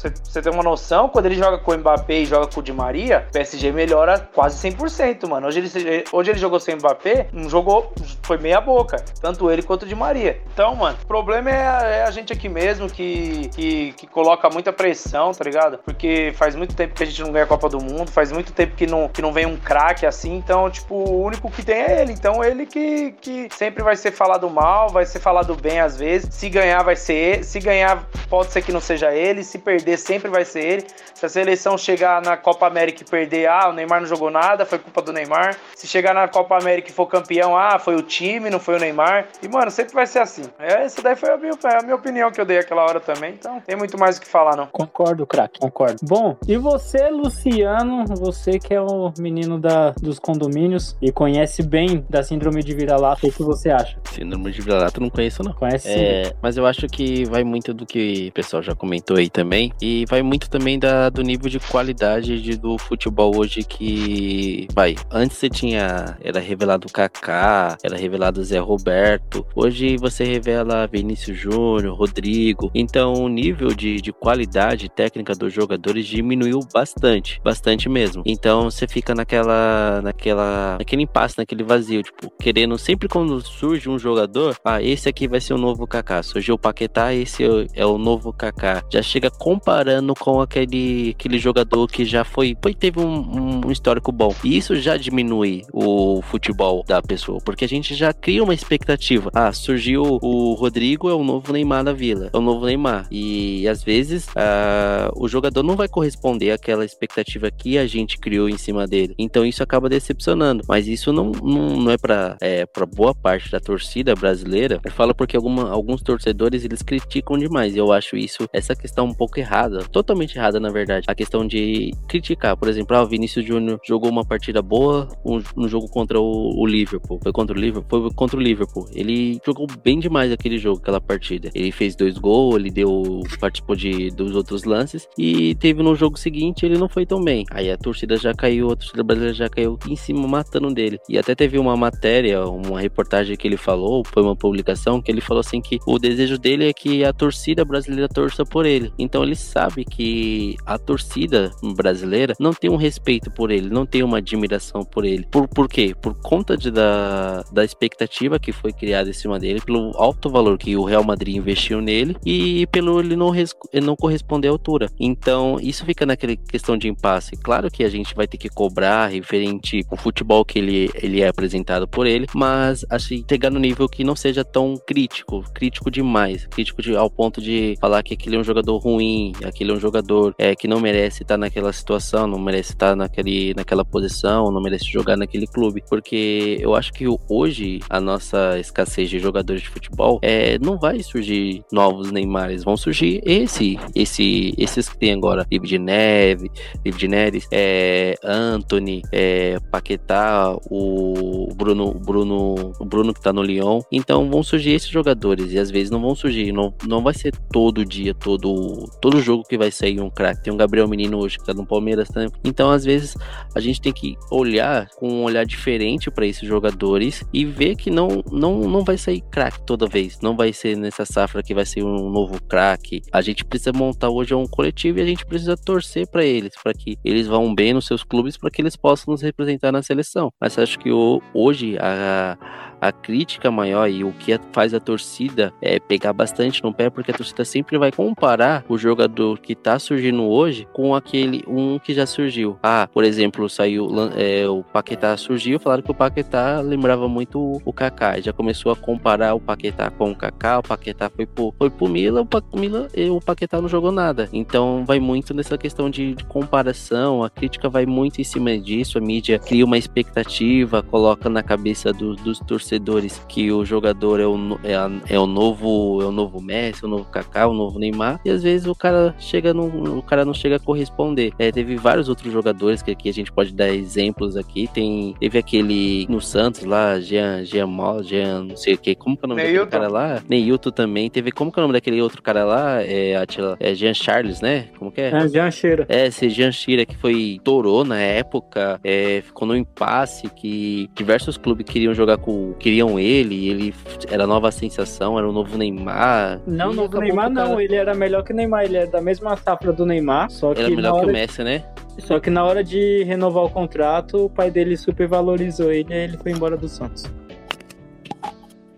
Você, tem uma noção, quando ele joga com o Mbappé e joga com o Di Maria, o PSG melhora quase 100%, mano. Hoje ele, hoje ele jogou sem o Mbappé, não jogou, foi meia boca. Tanto ele quanto o Di Maria. Então, mano, o problema é a, é a gente aqui mesmo que, que, que coloca muita pressão, tá ligado? Porque faz muito tempo que a gente não ganha a Copa do Mundo, faz muito tempo que não, que não vem um craque assim. Então, tipo, o único que tem é ele. Então, ele que, que sempre vai ser falado mal, vai ser falado bem às vezes. Se ganhar, vai ser ele. Se ganhar, pode ser que não seja ele. Se perder, sempre vai ser ele. Se a seleção chegar na Copa América e perder, ah, o Neymar não jogou nada, foi culpa do Neymar. Se chegar na Copa América e for campeão, ah, foi o time, não foi o Neymar. E, mano, sempre vai ser assim. É, essa daí foi a minha, a minha opinião que eu dei aquela hora também. Então, tem muito mais o que falar, não. Concordo, craque, concordo. Bom, e você, Luciano, você que é o menino da, dos condomínios e conhece bem da síndrome de vira-lata, o que você acha? Síndrome de vira-lata eu não conheço, não. Conhece sim? É, mas eu acho que vai muito do que o pessoal já comentou aí também. E vai muito também da, do nível de qualidade de- do futebol hoje que. Vai. Antes você tinha. Era revelado o Kaká, era revelado o Zé Roberto. Hoje você revela Vinícius Júnior, Rodrigo. Então o nível de, de qualidade técnica dos jogadores diminuiu bastante. Bastante mesmo. Então você fica naquela. naquela. naquele impasse, naquele vazio. Tipo, querendo sempre quando surge um jogador, ah, esse aqui vai ser o novo Kaká. Surgiu o Paquetá, esse é o- é novo Kaká. Já chega comparando com aquele, aquele jogador que já foi, foi teve um, um histórico bom. E isso já diminui o futebol da pessoa, porque a gente já cria uma expectativa. Ah, surgiu o Rodrigo, é o novo Neymar da Vila, é o novo Neymar. E às vezes ah, o jogador não vai corresponder àquela expectativa que a gente criou em cima dele. Então isso acaba decepcionando. Mas isso não, não, não é para é, boa parte da torcida brasileira. Eu falo porque alguma, alguns torcedores eles criticam demais. Eu acho isso, essa questão um pouco errada, totalmente errada na verdade. A questão de criticar, por exemplo, ah, o Vinícius Júnior jogou uma partida boa um, no jogo contra o, o, Liverpool. Foi contra o Liverpool? Foi contra o Liverpool. Ele jogou bem demais aquele jogo, aquela partida. Ele fez dois gols, ele deu. participou de, dos outros lances. E teve no jogo seguinte, ele não foi tão bem. Aí a torcida já caiu, a torcida brasileira já caiu em cima matando dele. E até teve uma matéria, uma reportagem que ele falou, foi uma publicação, que ele falou assim que o desejo dele é que a torcida brasileira torça por ele. Então ele sabe que a torcida brasileira não tem um respeito por ele, não tem uma admiração por ele. Por, por quê? Por conta de, da, da expectativa que foi criada em cima dele, pelo alto valor que o Real Madrid investiu nele e pelo ele não, res, ele não corresponder à altura. Então isso fica naquela questão de impasse. Claro que a gente vai ter que cobrar referente ao futebol que ele, ele é apresentado por ele, mas assim, chegar no nível que não seja tão crítico, crítico demais, crítico de, ao ponto de falar que aquele é um jogador ruim, aquele é um jogador é, que não merece estar naquela situação, não merece estar naquele, naquela posição, não merece jogar naquele clube, porque eu acho que hoje a nossa escassez de jogadores de futebol é, não vai surgir novos Neymares, vão surgir esse, esse, esses que tem agora, David Neve, David Neres, é, Anthony, é, Paquetá, o Bruno, Bruno, o Bruno que tá no Lyon. Então vão surgir esses jogadores e às vezes não vão surgir, não, não vai ser todo dia, todo todo jogo que vai sair um craque. Tem um Gabriel Menino hoje que tá no Palmeiras também. Então às vezes a gente tem que olhar com um olhar diferente para esses jogadores e ver que não não não vai sair craque toda vez. Não vai ser nessa safra que vai ser um novo craque. A gente precisa montar hoje um coletivo e a gente precisa torcer para eles, para que eles vão bem nos seus clubes, para que eles possam nos representar na seleção. Mas acho que hoje a a crítica maior e o que faz a torcida é pegar bastante no pé, porque a torcida sempre vai comparar o jogador que tá surgindo hoje com aquele um que já surgiu. Ah, por exemplo, saiu é, o Paquetá surgiu, falaram que o Paquetá lembrava muito o, Kaká, já começou a comparar o Paquetá com o Kaká, o Paquetá foi pro, foi pro Mila, o, pa, Mila, o Paquetá não jogou nada. Então vai muito nessa questão de, de comparação, a crítica vai muito em cima disso, a mídia cria uma expectativa, coloca na cabeça do, dos torcedores torcedores que o jogador é o, é, a, é o novo é o novo Messi, o novo Kaká, o novo Neymar, e às vezes o cara chega no, o cara não chega a corresponder. É, teve vários outros jogadores que aqui a gente pode dar exemplos aqui. Tem teve aquele no Santos lá, Jean Jean Mol, Jean não sei o que, como que é o nome Neilton. daquele cara lá? Neilton também. Teve como que é o nome daquele outro cara lá? É, Atila, é Jean Charles, né? Como que é? É Jean Shearer. É, esse Jean Shearer que foi torou na época, é, ficou no impasse que diversos clubes queriam jogar com queriam ele, ele era nova sensação, era o novo Neymar. Não, novo Neymar não, ele era melhor que o Neymar, ele era da mesma safra do Neymar, só que era melhor que o Messi, né? Só que na hora de renovar o contrato, o pai dele supervalorizou ele e ele foi embora do Santos.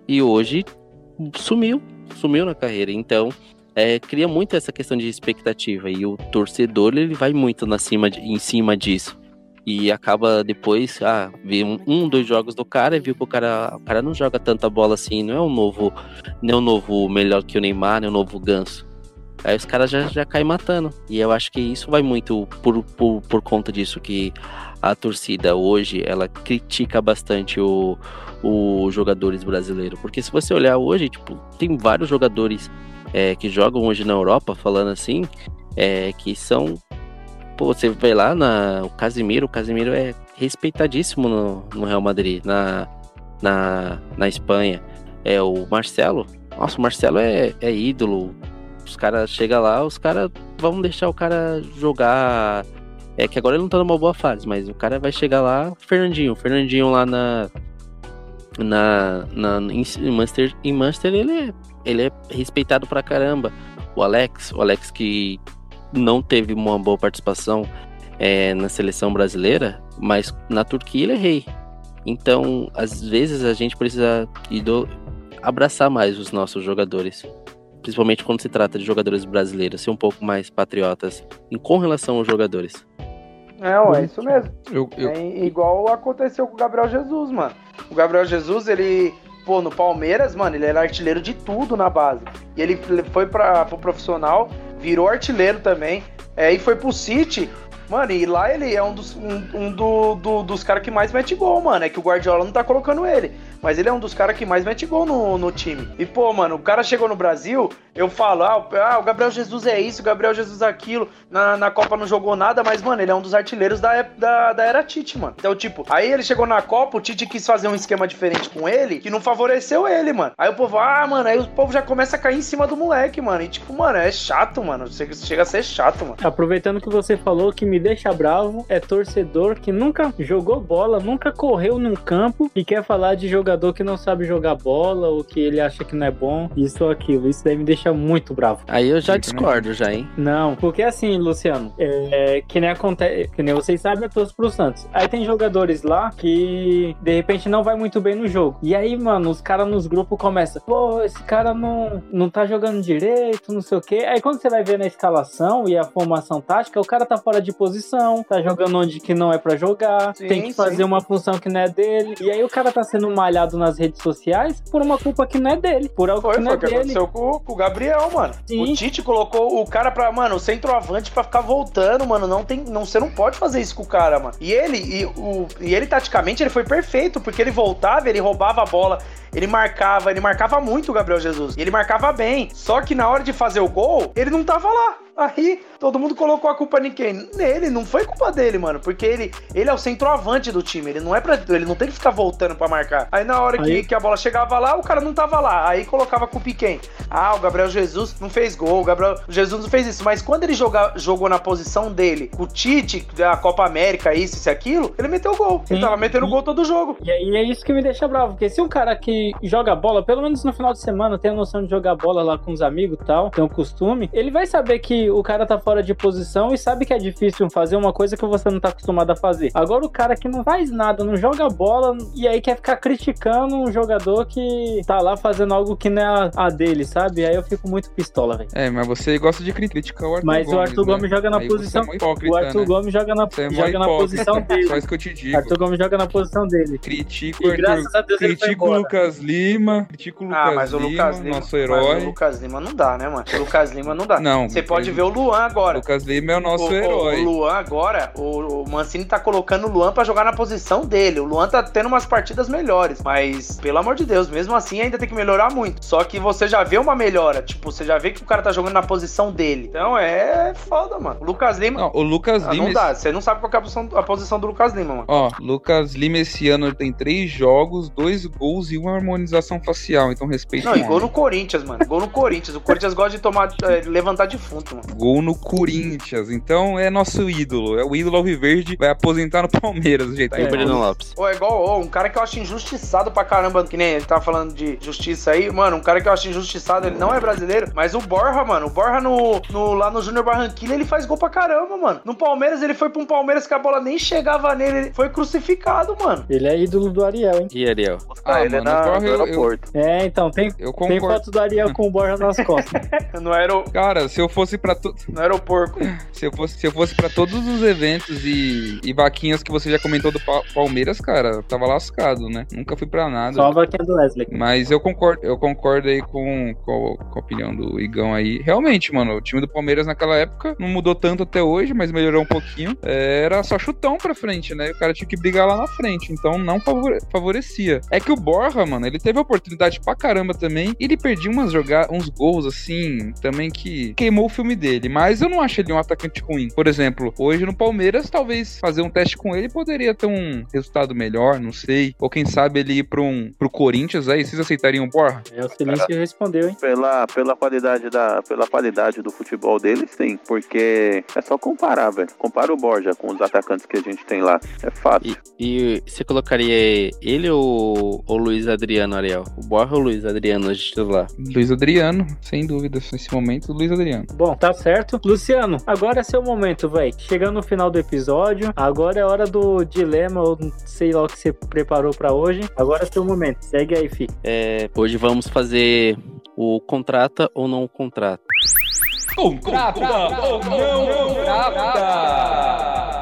E hoje sumiu, sumiu na carreira. Então, é, cria muito essa questão de expectativa e o torcedor ele vai muito na cima de, em cima disso e acaba depois, ah, vê um, um, dois jogos do cara e viu que o cara, o cara não joga tanta bola assim, não é um novo, não é um novo melhor que o Neymar, não é um novo ganso. Aí os caras já, já caem matando. E eu acho que isso vai muito por, por, por conta disso, que a torcida hoje, ela critica bastante o, os jogadores brasileiros. Porque se você olhar hoje, tipo, tem vários jogadores é, que jogam hoje na Europa, falando assim, é, que são Pô, você vê lá na, o Casimiro, o Casimiro é respeitadíssimo no, no Real Madrid, na, na, na Espanha. É o Marcelo. Nossa, o Marcelo é, é ídolo. Os caras chegam lá, os caras vão deixar o cara jogar. É que agora ele não tá numa boa fase, mas o cara vai chegar lá, Fernandinho. Fernandinho lá na. Na, na, em, Manchester, em Manchester ele é, ele é respeitado pra caramba. O Alex, o Alex que não teve uma boa participação é, na seleção brasileira, mas na Turquia ele é rei. Então, às vezes a gente precisa do, abraçar mais os nossos jogadores. principalmente quando se trata de jogadores brasileiros, ser um pouco mais patriotas em, com relação aos jogadores. É, ó, é isso mesmo. Eu, eu, É igual aconteceu com o Gabriel Jesus, mano. O Gabriel Jesus, ele, pô, no Palmeiras, mano, ele era artilheiro de tudo na base. E ele foi pra, pro profissional, virou artilheiro também. É, e foi pro City. Mano, e lá ele é um dos, um, um do- do- dos caras que mais mete gol, mano. É que o Guardiola não tá colocando ele. Mas ele é um dos caras que mais mete gol no, no time. E, pô, mano, o cara chegou no Brasil, eu falo, ah, o- ah, o Gabriel Jesus é isso, o Gabriel Jesus é aquilo. Na, na Copa não jogou nada, mas, mano, ele é um dos artilheiros da, da, da era Tite, mano. Então, tipo, aí ele chegou na Copa, o Tite quis fazer um esquema diferente com ele, que não favoreceu ele, mano. Aí o povo, ah, mano, aí o povo já começa a cair em cima do moleque, mano. E, tipo, mano, é chato, mano. Chega, a ser chato, mano. Aproveitando que você falou, que me deixa bravo é torcedor que nunca jogou bola, nunca correu num campo e quer falar de jogador que não sabe jogar bola ou que ele acha que não é bom, isso ou aquilo. Isso daí me deixa muito bravo. Aí eu já discordo, já, hein? Não, porque assim, Luciano, é, que nem acontece, que nem vocês sabem, eu torço pro Santos. Aí tem jogadores lá que de repente não vai muito bem no jogo. E aí, mano, os caras nos grupos começam, pô, esse cara não, não tá jogando direito, não sei o quê. Aí quando você vai ver na escalação e a formação tática, o cara tá fora de posição, tá jogando onde que não é pra jogar, Sim, tem que fazer sim. uma função que não é dele. E aí o cara tá sendo malhado nas redes sociais por uma culpa que não é dele, por algo Foi, que não é o que dele. aconteceu com, com o Gabriel, mano. Sim. O Tite colocou o cara pra, mano, o centroavante pra ficar voltando, mano. Não tem, não, você não pode fazer isso com o cara, mano. E ele, e, o, e ele taticamente, ele foi perfeito, porque ele voltava, ele roubava a bola, ele marcava, ele marcava muito o Gabriel Jesus. Ele marcava bem. Só que na hora de fazer o gol, ele não tava lá. Aí todo mundo colocou a culpa em quem? Nele, não foi culpa dele, mano. Porque ele, ele é o centroavante do time. Ele não é pra. Ele não tem que ficar voltando pra marcar. Aí na hora que, Aí- que a bola chegava lá, o cara não tava lá. Aí colocava a culpa em quem? Ah, o Gabriel Jesus não fez gol, o Gabriel Jesus não fez isso. Mas quando ele joga, jogou na posição dele, com o Tite, da Copa América, isso, isso e aquilo, ele meteu gol. Ele Sim. tava metendo gol todo jogo. E é isso que me deixa bravo, porque se um cara que joga bola, pelo menos no final de semana, tem a noção de jogar bola lá com os amigos e tal, tem um costume, ele vai saber que o cara tá fora de posição e sabe que é difícil fazer uma coisa que você não tá acostumado a fazer. Agora o cara que não faz nada, não joga bola e aí quer ficar criticando um jogador que tá lá fazendo algo que não é a, dele, sabe? Aí eu fico muito pistola, velho. É, mas você gosta de cri- criticar o Arthur Mas Gomes, o Arthur né? Gomes joga na Aí posição. É o Arthur né? Gomes joga na, Você é joga na posição dele. Só isso que eu te digo. Arthur Gomes joga na posição dele. Critico E o Arthur, graças a Deus ele foi critico o embora. Lucas Lima, critico o Lucas, Ah, mas o Lima, Lucas Lima. nosso Mas herói. o Lucas Lima não dá, né, mano? O Lucas Lima não dá. Não, Você pode ver o Luan agora. Lucas Lima é o nosso o, o- herói. O Luan agora, o, o Mancini tá colocando o Luan pra jogar na posição dele. O Luan tá tendo umas partidas melhores, mas pelo amor de Deus, mesmo assim ainda tem que melhorar muito. Só que você já vê uma melhora, tipo, você já vê que o cara tá jogando na posição dele. Então é foda, mano. O Lucas Lima, Não, o Lucas ah, Lima. não dá, você não sabe qual é a posição, a posição do Lucas Lima, mano. Ó, Lucas Lima esse ano tem três jogos, dois gols e uma harmonização facial. Então respeita Não, e gol no Corinthians, mano. Gol no Corinthians. O Corinthians gosta de tomar, é, levantar defunto, mano. Gol no Corinthians. Então é nosso ídolo. É o ídolo Alviverde. Vai aposentar no Palmeiras, do jeito Aí que o Breno Lopes. Pô, é igual ó, um cara que eu acho injustiçado pra caramba, que nem ele tava falando de justiça aí, mano, um cara que eu acho injustiçado, ele não é brasileiro, mas o Borja, mano, o Borja no, no- lá no Júnior Barranquilla, ele faz gol pra caramba, mano. No Palmeiras, ele foi pra um Palmeiras que a bola nem chegava nele, ele foi crucificado, mano. Ele é ídolo do Ariel, hein? E Ariel? Ah, ele é mano, na, o Borja, do eu- eu- aeroporto. É, então, tem, Eu tem concordo. foto do Ariel com o Borja nas costas. No, aero, Cara, se eu fosse pra to... no aeroporto. se eu fosse se eu fosse para todos os eventos e, e vaquinhas que você já comentou do Pa- Palmeiras, cara, tava lascado, né? Nunca fui pra nada. Só a vaquinha do Wesley. Mas eu concordo, eu concordo aí com, com, com a opinião do Igão aí. Realmente, mano, o time do Palmeiras naquela época não mudou tanto até hoje, mas melhorou um pouquinho. É, Era só chutão pra frente, né? O cara tinha que brigar lá na frente, então não favore- favorecia. É que o Borja, mano, ele teve oportunidade pra caramba também. E ele perdia umas joga uns gols assim, também que queimou o filme dele. Mas eu não acho ele um atacante ruim. Por exemplo, hoje no Palmeiras, talvez fazer um teste com ele poderia ter um resultado melhor, não sei. Ou quem sabe ele ir pro, um, pro Corinthians aí, vocês aceitariam o Borja? É o silêncio que respondeu, hein? Pela, pela, qualidade da, pela qualidade do futebol deles, sim. Porque é só comparar, velho. Compara o Borja com os atacantes que a gente tem lá. É fácil. E, e você colocaria ele ou o Luiz Adriano, Ariel? O Borja ou o Luiz Adriano de titular? Luiz Adriano, sem dúvida, nesse momento, Luiz Adriano. Bom, tá certo. Luciano, agora é seu momento, velho. Chegando no final do episódio, agora é hora do dilema, ou não sei lá o que você preparou pra hoje. Agora é seu momento. Segue aí, fi. É, hoje vamos fazer O contrata ou não contrata? Contrata ou não contrata?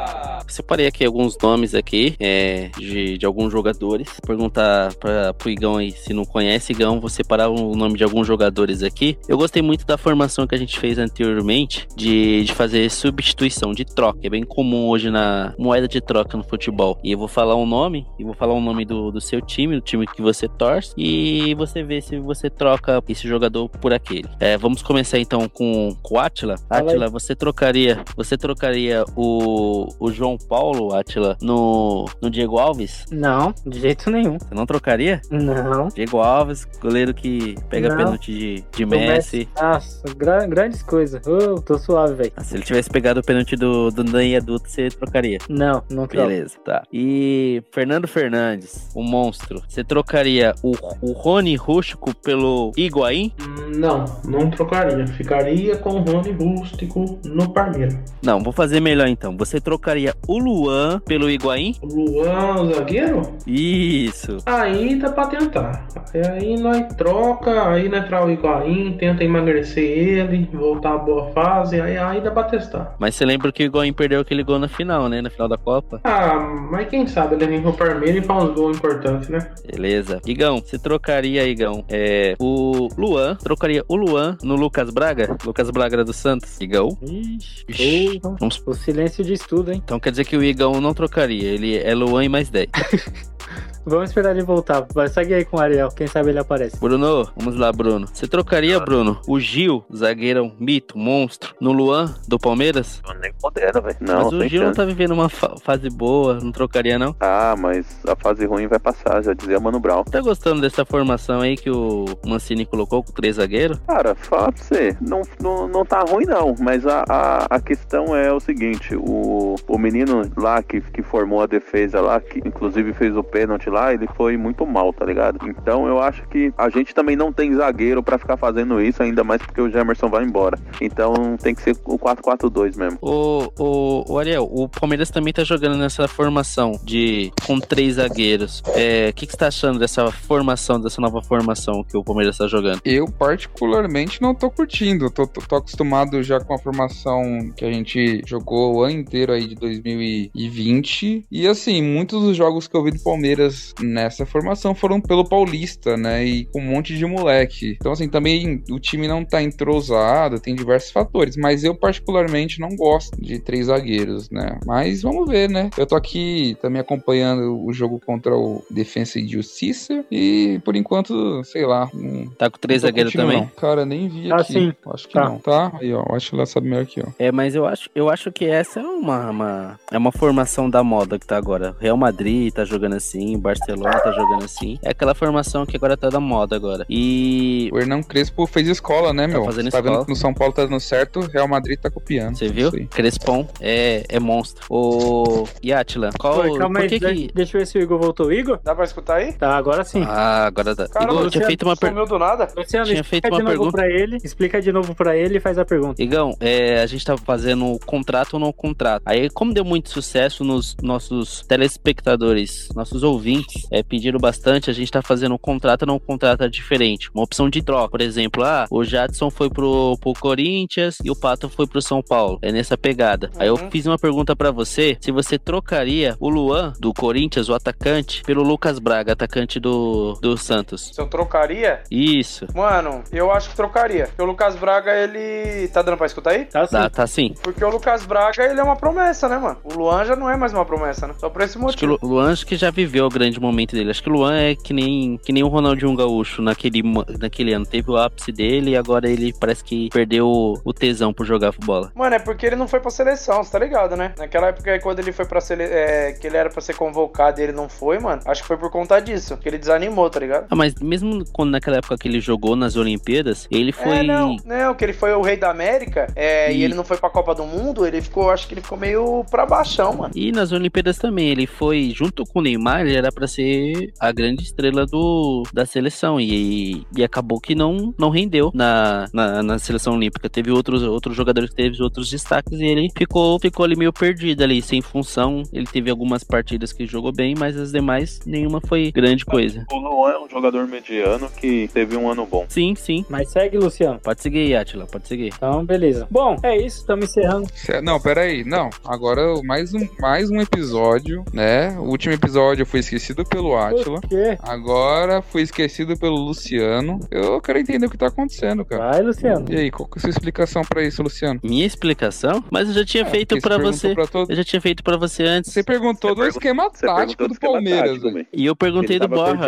Separei aqui alguns nomes aqui é, de, de alguns jogadores. Perguntar para pro Igão aí se não conhece, Igão, vou separar o nome de alguns jogadores aqui. Eu gostei muito da formação que a gente fez anteriormente de, de fazer substituição, de troca. É bem comum hoje na moeda de troca no futebol. E eu vou falar um nome, e vou falar o um nome do, do seu time, do time que você torce, e você vê se você troca esse jogador por aquele. É, vamos começar então com, com o Atila. Atila, você trocaria, você trocaria o, o João Paulo, Atila, no, no Diego Alves? Não, de jeito nenhum. Você não trocaria? Não. Diego Alves, goleiro que pega Não. pênalti de, de O Messi. Nossa, gra- grandes coisas. Oh, tô suave, velho. Ah, Se ele tivesse pegado o pênalti do, do Ney Adulto, você trocaria. Não, não troco. Beleza, tá. E Fernando Fernandes, o monstro. Você trocaria o, o Rony Rústico pelo Higuaín? Não, não trocaria. Ficaria com o Rony Rústico no Palmeiras. Não, vou fazer melhor então. Você trocaria o Luan pelo Higuaín? O Luan, o zagueiro? Isso. Aí dá pra tentar. Aí nós troca, aí nós traz o Higuaín, tenta emagrecer ele, voltar à boa fase, aí, aí dá pra testar. Mas você lembra que o Higuaín perdeu aquele gol na final, né? Na final da Copa? Ah, mas quem sabe ele vem pro Palmeiras e faz uns gols importantes, né? Beleza. Igão, você trocaria, Igão, é, o Luan, trocaria o Luan no Lucas Braga? Lucas Braga era do Santos? Igão? Ixi. Vamos... O silêncio de estudo, hein? Então quer dizer que o Igão não trocaria, ele é Luan e mais 10. Vamos esperar ele voltar. Vai, segue aí com o Ariel. Quem sabe ele aparece. Bruno, vamos lá, Bruno. Você trocaria, Bruno, o Gil, zagueiro mito, monstro, no Luan do Palmeiras? Eu nem podendo, velho. Não, Mas o Gil não chance. tá vivendo uma fa- fase boa, não trocaria não? Ah, mas a fase ruim vai passar, já dizia Mano Brown. Tá gostando dessa formação aí que o Mancini colocou com três zagueiros? Cara, fala pra você, não, não, não tá ruim não, mas a, a, a questão é o seguinte, o, o menino lá que, que formou a defesa lá, que inclusive fez o pênalti lá, ele foi muito mal, tá ligado? Então eu acho que a gente também não tem zagueiro pra ficar fazendo isso, ainda mais porque o Gemerson vai embora. Então tem que ser o 4-4-2 mesmo. O, o, o Ariel, o Palmeiras também tá jogando nessa formação de com três zagueiros. É, O que, que você tá achando dessa formação, dessa nova formação que o Palmeiras tá jogando? Eu, particularmente, não tô curtindo. Tô, tô, tô acostumado já com a formação que a gente jogou o ano inteiro aí de 2020. E assim, muitos dos jogos que eu vi do Palmeiras nessa formação foram pelo Paulista, né? E com um monte de moleque. Então, assim, também o time não tá entrosado, tem diversos fatores. Mas eu, particularmente, não gosto de três zagueiros, né? Mas vamos ver, né? Eu tô aqui também acompanhando o jogo contra o Defensa e Justiça. E por enquanto, sei lá. Não, Tá com três zagueiros também? não. Cara, nem vi Ah, aqui. sim. Acho que Tá. não. Tá? Aí, ó. Acho que ela sabe melhor que eu. É, mas eu acho, eu acho que essa é uma, uma- é uma formação da moda que tá agora. Real Madrid tá jogando assim, Barcelona tá jogando assim. É aquela formação que agora tá da moda agora. E O Hernan Crespo fez escola, né, meu? fazendo Você tá escola. vendo que no São Paulo tá dando certo, Real Madrid tá copiando. você viu? Aí. Crespon é, é monstro. O e Atila, qual Oi, calma por aí. que de- que Deixa eu ver se o Igor voltou. Igor? Dá pra escutar aí? Tá, agora sim. Ah, agora tá. Cara, Igor, tinha feito uma per... Sumiu do nada? Luciano, tinha explica feito de uma novo pergunta. pra ele. Explica de novo pra ele e faz a pergunta. Igão, é, a gente tá fazendo contrato ou não contrato. Aí, como deu muito sucesso nos nossos telespectadores, nossos ouvintes, é, pediram bastante, a gente tá fazendo um contrato não contrato diferente. Uma opção de troca. Por exemplo, ah, o Jadson foi pro, pro Corinthians e o Pato foi pro São Paulo. É nessa pegada. Aí eu Uhum. fiz uma pergunta pra você, se você trocaria o Luan do Corinthians, o atacante, pelo Lucas Braga, atacante do, do Santos. Se eu trocaria? Isso. Mano, eu acho que trocaria. Porque o Lucas Braga, ele. Tá dando pra escutar aí? Tá sim. Tá, tá sim. Porque o Lucas Braga, ele é uma promessa, né, mano? O Luan já não é mais uma promessa, né? Só por esse Acho que o motivo. Lu- Luan acho que já viveu o grande momento dele. Acho que o Luan é que nem, que nem o Ronaldinho Gaúcho naquele, naquele ano. Teve o ápice dele e agora ele parece que perdeu o, tesão por jogar bola. Mano, é porque ele não foi pra seleção, você tá ligado, né? Naquela época, quando ele foi pra sele... é, que ele era pra ser convocado e ele não foi, mano, acho que foi por conta disso. Que ele desanimou, tá ligado? Ah, mas mesmo quando naquela época que ele jogou nas Olimpíadas, ele foi. É, não, não, que ele foi o rei da América é, e... E- ele não foi pra Copa do Mundo, ele ficou, acho que ele ficou meio pra baixão, mano. E nas Olimpíadas também, ele foi, junto com o Neymar, ele era pra ser a grande estrela do, da seleção. E, e acabou que não, não rendeu na, na, na seleção olímpica. Teve outros, outros jogadores que teve outros destaques e ele ficou, ficou ali meio perdido ali, sem função. Ele teve algumas partidas que jogou bem, mas as demais, nenhuma foi grande coisa. O Luan é um jogador mediano que teve um ano bom. Sim, sim. Mas segue, Luciano. Pode seguir Atila, pode seguir. Então, beleza. Bom, é isso. Estamos encerrando. Não, peraí. Não, agora mais um, mais um episódio, né? O último episódio foi esquecido pelo Átila. Por quê? Agora foi esquecido pelo Luciano. Eu quero entender o que tá acontecendo, cara. Vai, Luciano. E aí, qual que é a sua explicação pra isso, Luciano? Minha explicação? Mas eu já tinha feito Porque pra você. pra todo- Eu já tinha feito pra você antes. Você perguntou Você do pergun- esquema Você tático do esquema Palmeiras. tático. E eu perguntei Ele do Borra.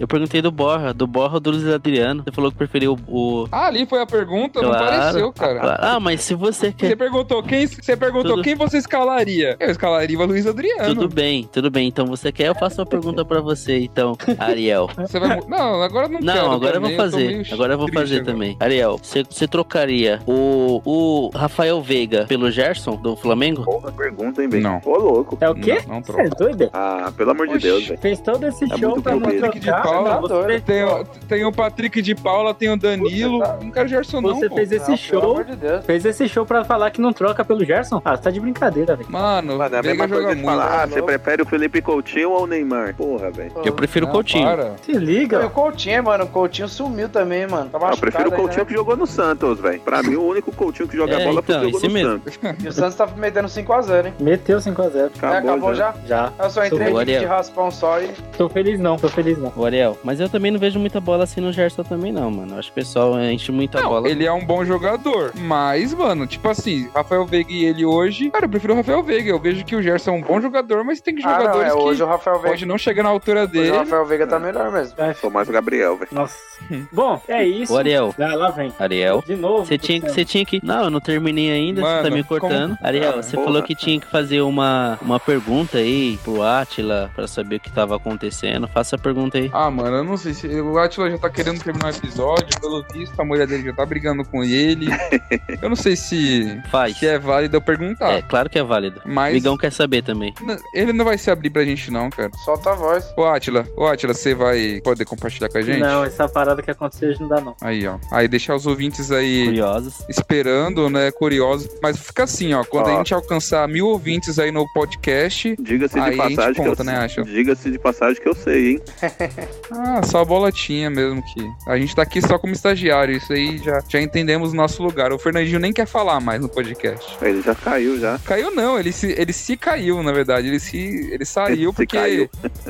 Eu perguntei do Borra, do Borra ou do Luiz Adriano. Você falou que preferiu o. Ah, ali foi a pergunta, não Claro. pareceu, cara. Ah, mas se você Você quer. perguntou quem, você perguntou Tudo- quem você escalaria. Eu escalaria o Luiz Adriano. Tudo bem, tudo bem. Então você quer? Eu faço uma pergunta pra você, então, Ariel. Você vai Não, agora eu não, quero. Não, agora eu vou fazer. meio Agora eu vou fazer agora. também. Ariel, você, você trocaria o, o Rafael Veiga pelo Gerson do Flamengo? Porra, pergunta, hein, velho? Não. Ô, louco. É o quê? Não, não Você troca. é doido? Ah, pelo amor de Oxi. Deus, velho. Fez todo esse É show pra não. Patrick de trocar. Paula, não, você fez, Tem, o- tem o Patrick de Paula, tem o Danilo. Não quero Gerson, não. você pô. fez esse Não, pelo show. amor de Deus. Fez esse show pra falar que não troca pelo Gerson? Ah, você tá de brincadeira, velho. Mano, Mano, é a mesma coisa de muito. falar, ah, você prefere o Felipe Coutinho ou o Neymar? Porra, velho. Eu prefiro o Coutinho. para. Se liga. E o Coutinho, mano, o Coutinho sumiu também, mano. Tá eu prefiro o Coutinho né? que jogou no Santos, velho. Pra mim, o único Coutinho que joga É, bola foi então, o que jogou esse no mesmo. Santos. E o Santos tá metendo 5x0, hein? Meteu 5x0. É, acabou já? Já. Eu só entrei aqui de raspão só e. Tô feliz não, tô feliz não. O Ariel, mas eu também não vejo muita bola assim no Gerson também, não, mano. Eu Acho que o pessoal enche muita Não, bola. ele é um bom jogador. Mas, mano, tipo assim, Rafael Veiga e ele hoje. Cara, eu prefiro o Rafael Veiga. Eu vejo que o Gerson é um bom jogador, mas tem Ah, não, jogadores é, hoje que o Rafael Veiga. Pode não chegar na altura dele. o Rafael Veiga tá melhor mesmo. Sou mais o Gabriel, velho. Nossa. Bom, é isso. O Ariel, Ah, lá vem. Ariel. De novo. Você tinha, que- você tinha que. Não, eu não terminei ainda, você tá me cortando. como- Ariel, Ah, você porra. falou que tinha que fazer uma, uma pergunta aí pro Atila pra saber o que tava acontecendo. Faça a pergunta aí. Ah, mano, eu não sei se. O Atila já tá querendo terminar o episódio. Pelo visto, a mulher dele já tá brigando com ele. eu não sei se, Faz. se é válido eu perguntar. É, claro que é válido. Mas Migão quer saber também. ele não vai se abrir pra gente, não, cara. Solta a voz. Ô, Atila, ô, Atila, você vai poder compartilhar com a gente? Não, essa parada que aconteceu hoje não dá não. Aí, ó. Aí deixar os ouvintes aí Curiosos. esperando, né? Curiosos. Mas fica assim, ó. Quando Ó. a gente alcançar mil ouvintes aí no podcast. Diga-se de a gente passagem que conta, eu né, Acho? Diga-se de passagem que eu sei, hein? Ah, só a bolotinha mesmo que. A gente tá aqui só como estagiário. Isso aí já, já entendemos o nosso lugar. O Fernandinho nem quer falar mais no podcast. Ele já caiu já. Caiu não, ele se, ele se caiu, na verdade. Ele se. Ele saiu Ele se porque. caiu.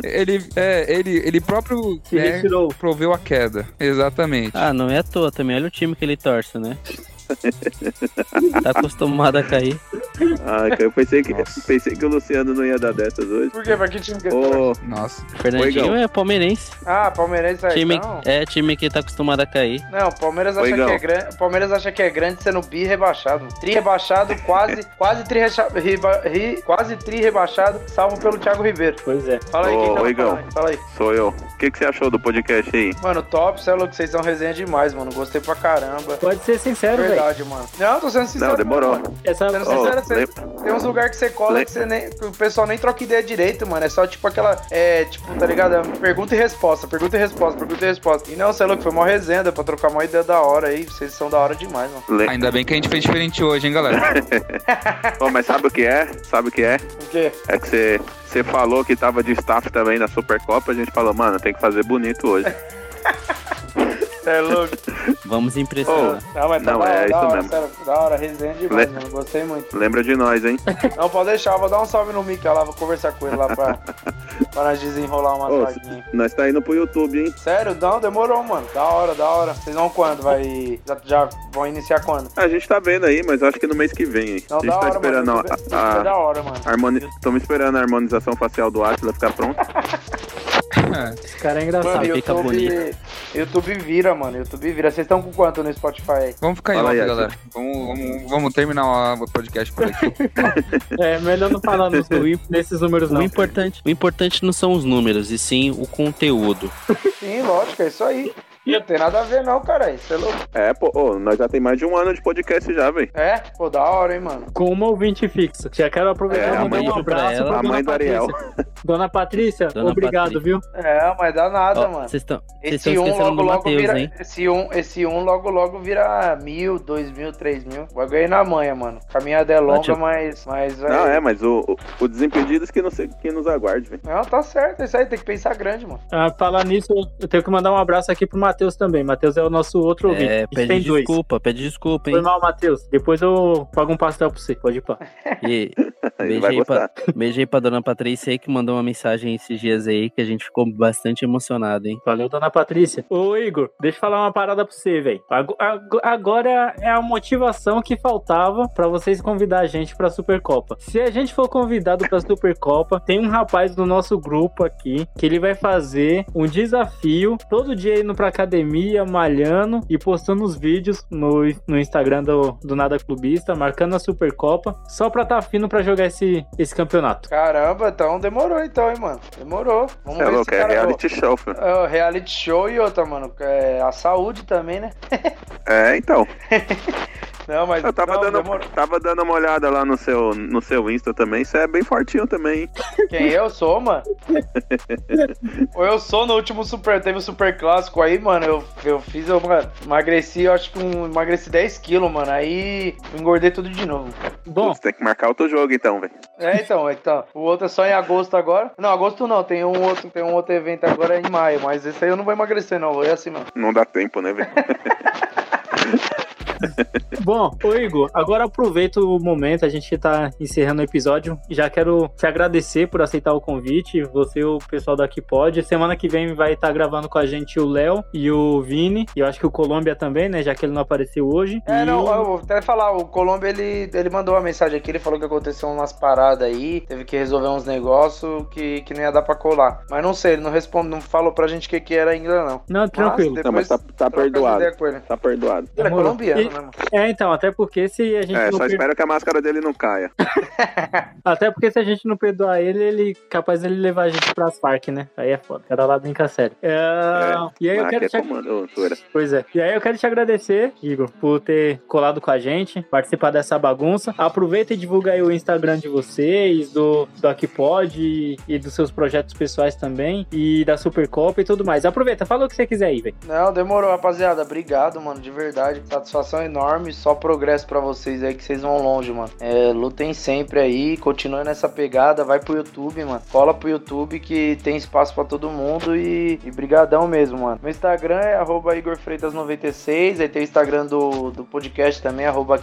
Ele, é, ele, ele próprio Se né, retirou. proveu a queda. Exatamente. Ah, não é à toa também. Olha o time que ele torce, né? Tá acostumado a cair. Ah, cara, eu pensei que, Nossa. pensei que o Luciano não ia dar dessas hoje. Por quê? Pra que time que ele Ô, Nossa. Fernandinho Oigão. é palmeirense. Ah, Palmeirense aí. Time, Não. é time que tá acostumado a cair. Não, o Palmeiras acha Oigão. que é grande. O Palmeiras acha que é grande sendo bi rebaixado. Tri rebaixado, quase, quase tri, recha- riba- ri- quase tri rebaixado, salvo pelo Thiago Ribeiro. Pois é. Fala aí, Ô, quem tá Oigão. falando aí? Fala aí. sou eu. O que, que você achou do podcast aí? Mano, top, cê é louco, vocês são resenha demais, mano. Gostei pra caramba. Pode ser sincero, velho. Verdade, mano. Não, tô sendo sincero. Não, demorou. mano. Essa Sendo Ô, sincero, cê- lem- tem uns lugares que você cola Le- que, você nem, que o pessoal nem troca ideia direito, mano. É só tipo aquela. É, tipo, tá ligado? É Pergunta e resposta, pergunta e resposta, pergunta e resposta. E não, você é louco, foi mó resenha, pra trocar uma ideia da hora aí. Vocês são da hora demais, mano. le- Ainda bem que a gente fez diferente hoje, hein, galera? Ô, mas sabe o que é? Sabe o que é? O quê? É que você, você falou que tava de staff também na Supercopa, a gente falou, mano, tem que fazer bonito hoje. É louco. Vamos impressionar. Não, mas tá Não, da é da hora, mesmo. sério, da hora, resenha demais, Le- mano. Gostei muito. Lembra de nós, hein? Não, pode deixar, eu vou dar um salve no Mika lá, vou conversar com ele lá pra, pra nós desenrolar uma Ô, vaguinha. Nós tá indo pro YouTube, hein? Sério? Não, demorou, mano. Da hora, da hora. Vocês vão quando? Vai. Já, já vão iniciar quando? A gente tá vendo aí, mas acho que no mês que vem, hein? Não, a gente da tá hora, esperando mano. a, a, da hora, mano. harmoni... Estamos esperando a harmonização facial do Atila ficar pronta. Esse cara é engraçado. Mano, fica YouTube, YouTube vira, mano. YouTube vira. Vocês estão com quanto no Spotify? Vamos ficar em Fala off, aí, galera. Vamos, vamos, vamos terminar o podcast por aqui. É, melhor não falar nos, nesses números O não. importante, o importante não são os números, e sim o conteúdo. Sim, lógico, é isso aí. Não tem nada a ver não, cara. Isso é louco. É, pô, ô, nós já tem mais de um ano de podcast já, velho. É? Pô, da hora, hein, mano. Com uma ouvinte fixa. Já quero aproveitar É, e a mandar mãe um pra abraço ela. pra A dona mãe do Ariel. Patrícia. Dona Patrícia, Dona obrigado, Patrícia. viu? É, mas dá nada, Ó, mano. Vocês estão Esse um esquecendo logo do logo Matheus, vira. hein? Esse um, esse um logo logo vira mil, dois mil, três mil. Bagulho aí na manha, mano. Caminhada é longa, mas. mas vai- Não, é, mas o, o, o Desimpedidos que, não se, que nos aguarde, velho. Não, tá certo. é Isso aí tem que pensar grande, mano. Ah, falar nisso, eu tenho que mandar um abraço aqui pro Matheus também. Matheus é o nosso outro ouvinte. É, gente pede tem dois. desculpa, pede desculpa, Foi hein? mal, Matheus. Depois eu pago um pastel pra você. Pode ir pá. E aí, pra, aí pra dona Patrícia aí que mandou uma mensagem esses dias aí que a gente ficou bastante emocionado, hein? Valeu, dona Patrícia. Ô, Igor, deixa eu falar uma parada pra você, velho. Ago- ago- Agora é a motivação que faltava pra vocês convidar a gente pra Supercopa. Se a gente for convidado pra Supercopa, tem um rapaz do nosso grupo aqui que ele vai fazer um desafio, todo dia indo pra academia, malhando e postando os vídeos no, no Instagram do, do Nada Clubista, marcando a Supercopa, só pra tá fino pra jogar esse, esse campeonato. Caramba, então demorou então, hein, mano. Demorou. Vamos É ver louco, esse é reality show, filho. É o reality show e outra, mano. É a saúde também, né? É, então. Não, mas. Eu tava, não, dando, demorou. tava dando uma olhada lá no seu, no seu Insta também. Você é bem fortinho também, hein? Quem eu sou, mano? Ou eu sou no último super. Teve o super clássico aí, mano. Eu, eu fiz, eu mano, emagreci, eu acho que um, emagreci 10 quilos, mano. Aí engordei tudo de novo. Bom, Você tem que marcar outro jogo, então, velho. É, então, então. O outro é só em agosto agora. Não, agosto não, tem um outro, tem um outro evento agora em maio, mas esse aí eu não vou emagrecer, não. Vou ir assim, mano. Não dá tempo, né, velho? Bom, ô Igor, agora aproveita o momento, a gente tá encerrando o episódio. Já quero te agradecer por aceitar o convite. Você e o pessoal daqui pode. Semana que vem vai estar gravando com a gente o Léo e o Vini. E eu acho que o Colômbia também, né? Já que ele não apareceu hoje. É, E não, o- eu vou até falar, o Colômbia, ele, ele mandou uma mensagem aqui, ele falou que aconteceu umas paradas aí, teve que resolver uns negócios que, que não ia dar pra colar. Mas não sei, ele não responde, não falou pra gente o que, que era ainda, não. Não, tranquilo. Mas Não, mas tá, depois tá perdoado. Tá perdoado. Ele é colombiano, E- né, mano? É, então, até porque se a gente É, não só per- espero que a máscara dele não caia. Até porque se a gente não perdoar ele, ele capaz dele levar a gente pras Farc, né? Aí é foda. Cada lá brinca sério. É, E aí eu Ah, quero que é te comando. Pois é. E aí eu quero te agradecer, Igor, por ter colado com a gente, participar dessa bagunça. Aproveita e divulga aí o Instagram de vocês, do, do Aquipod e, e dos seus projetos pessoais também, e da Supercopa e tudo mais. Aproveita, fala o que você quiser aí, velho. Não, demorou, rapaziada. Obrigado, mano, de verdade. Satisfação enorme. Só progresso pra vocês aí que vocês vão longe, mano. É, lutem sempre aí, continuem nessa pegada. Vai pro YouTube, mano. Cola pro YouTube que tem espaço pra todo mundo e, e brigadão mesmo, mano. Meu Instagram é arroba Igor Freitas96. Aí tem o Instagram do, do podcast também, arroba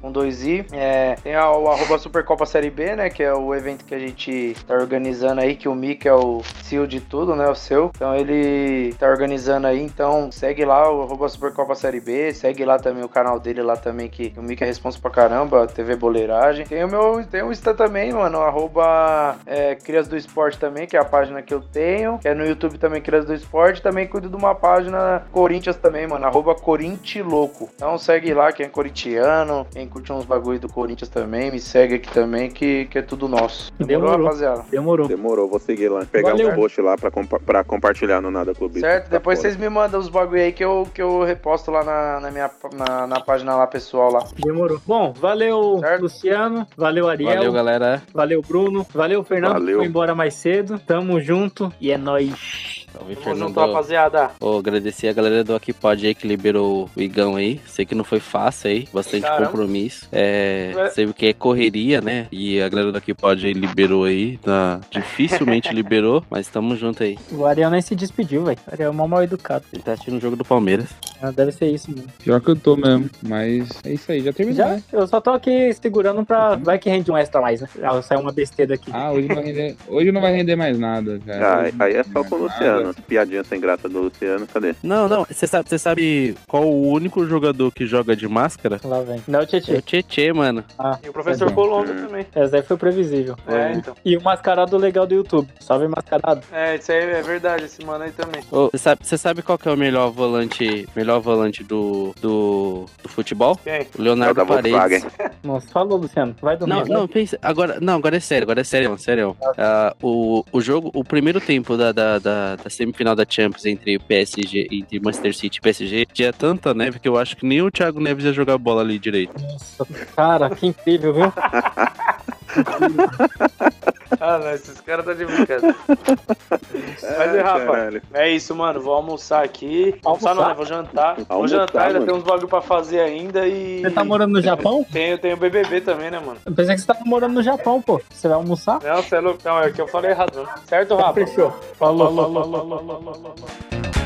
com dois i. É, tem a- o arroba Supercopa Série B, né? Que é o evento que a gente tá organizando aí, que o Mick é o CEO de tudo, né? O seu. Então ele tá organizando aí, então segue lá o arroba Supercopa Série B, segue lá também o canal dele lá também, que o Mick é responsável pra caramba, TV Boleiragem. Tem o meu, tem o Insta também, mano, arroba é, Crias do Esporte também, que é a página que eu tenho, que é no YouTube também, Crias do Esporte, também cuido de uma página Corinthians também, mano, arroba Corintiloco. Então segue lá, quem é corintiano, quem curte uns bagulho do Corinthians também, me segue aqui também, que, que é tudo nosso. Demorou, Demorou. rapaziada? Demorou. Demorou, vou seguir lá. Pegar Valeu. um post lá pra, compa pra compartilhar no Nada Clube. Certo? Depois vocês me mandam os bagulho aí que eu, que eu reposto lá na, na minha na, na página lá pessoal lá. Demorou. Bom, valeu, Certo. Luciano. Valeu, Ariel. Valeu, galera. Valeu, Bruno. Valeu, Fernando. Valeu. Foi embora mais cedo. Tamo junto e é nóis. Salve, Tamo Fernando. junto, rapaziada. Ô, agradecer a galera do Aquipod aí que liberou o Igão aí. Sei que não foi fácil aí, bastante Caramba. compromisso. É, É. sei que é correria, né? E a galera do Aquipod aí liberou aí. Tá, dificilmente liberou, mas tamo junto aí. O Ariel nem se despediu, velho. O Ariel é mal mal educado. Ele tá assistindo o jogo do Palmeiras. Ah, Deve ser isso mesmo. Pior que eu tô mesmo. Mas é isso aí, já terminou. Já? né? Eu só tô aqui segurando pra. Vai que rende um extra mais, né? Ah, sai uma besteira aqui. Ah, hoje não vai render, hoje não vai render mais nada, cara. Ah, aí é só com o Nada. Piadinha sem graça do Luciano, cadê? Não, não. Você sabe, sabe qual o único jogador que joga de máscara? Lá vem. Não, É Tietchan. o Tietê, mano. E o professor Tá. Colombo Hum. também. Essa daí foi previsível. É, então. E o mascarado legal do YouTube. Salve mascarado. É, isso aí é verdade, esse mano aí também. Você sabe, você sabe qual que é o melhor volante, melhor volante do, do, do futebol? Quem? O Leonardo É o da Paredes. Volkswagen. Nossa, falou, Luciano. Vai dormir. Não, não, pensa. Agora, não, agora é sério, agora é sério, sério. Ah, o, o jogo, o primeiro tempo da, da, da, da semifinal da Champions entre o PSG, entre Manchester City e PSG, tinha tanta neve que eu acho que nem o Thiago Neves ia jogar bola ali direito. Nossa, cara, que incrível, viu? Ah, não, esses caras tá de brincadeira. Mas e, Ai, Rafa, caralho. é isso, mano. Vou almoçar aqui. Almoçar, não, né? Vou jantar. vou Almoçar, jantar, ainda tem uns bagulho pra fazer ainda e. Você tá morando no Japão? Tenho, tenho BBB também, né, mano? Eu pensei que você tava morando no Japão, pô. Você vai almoçar? Não, você é louco. Não, é que eu falei errado. Certo, Rafa? Fechou. Falou, falou, falou, falou, falou, falou, falou.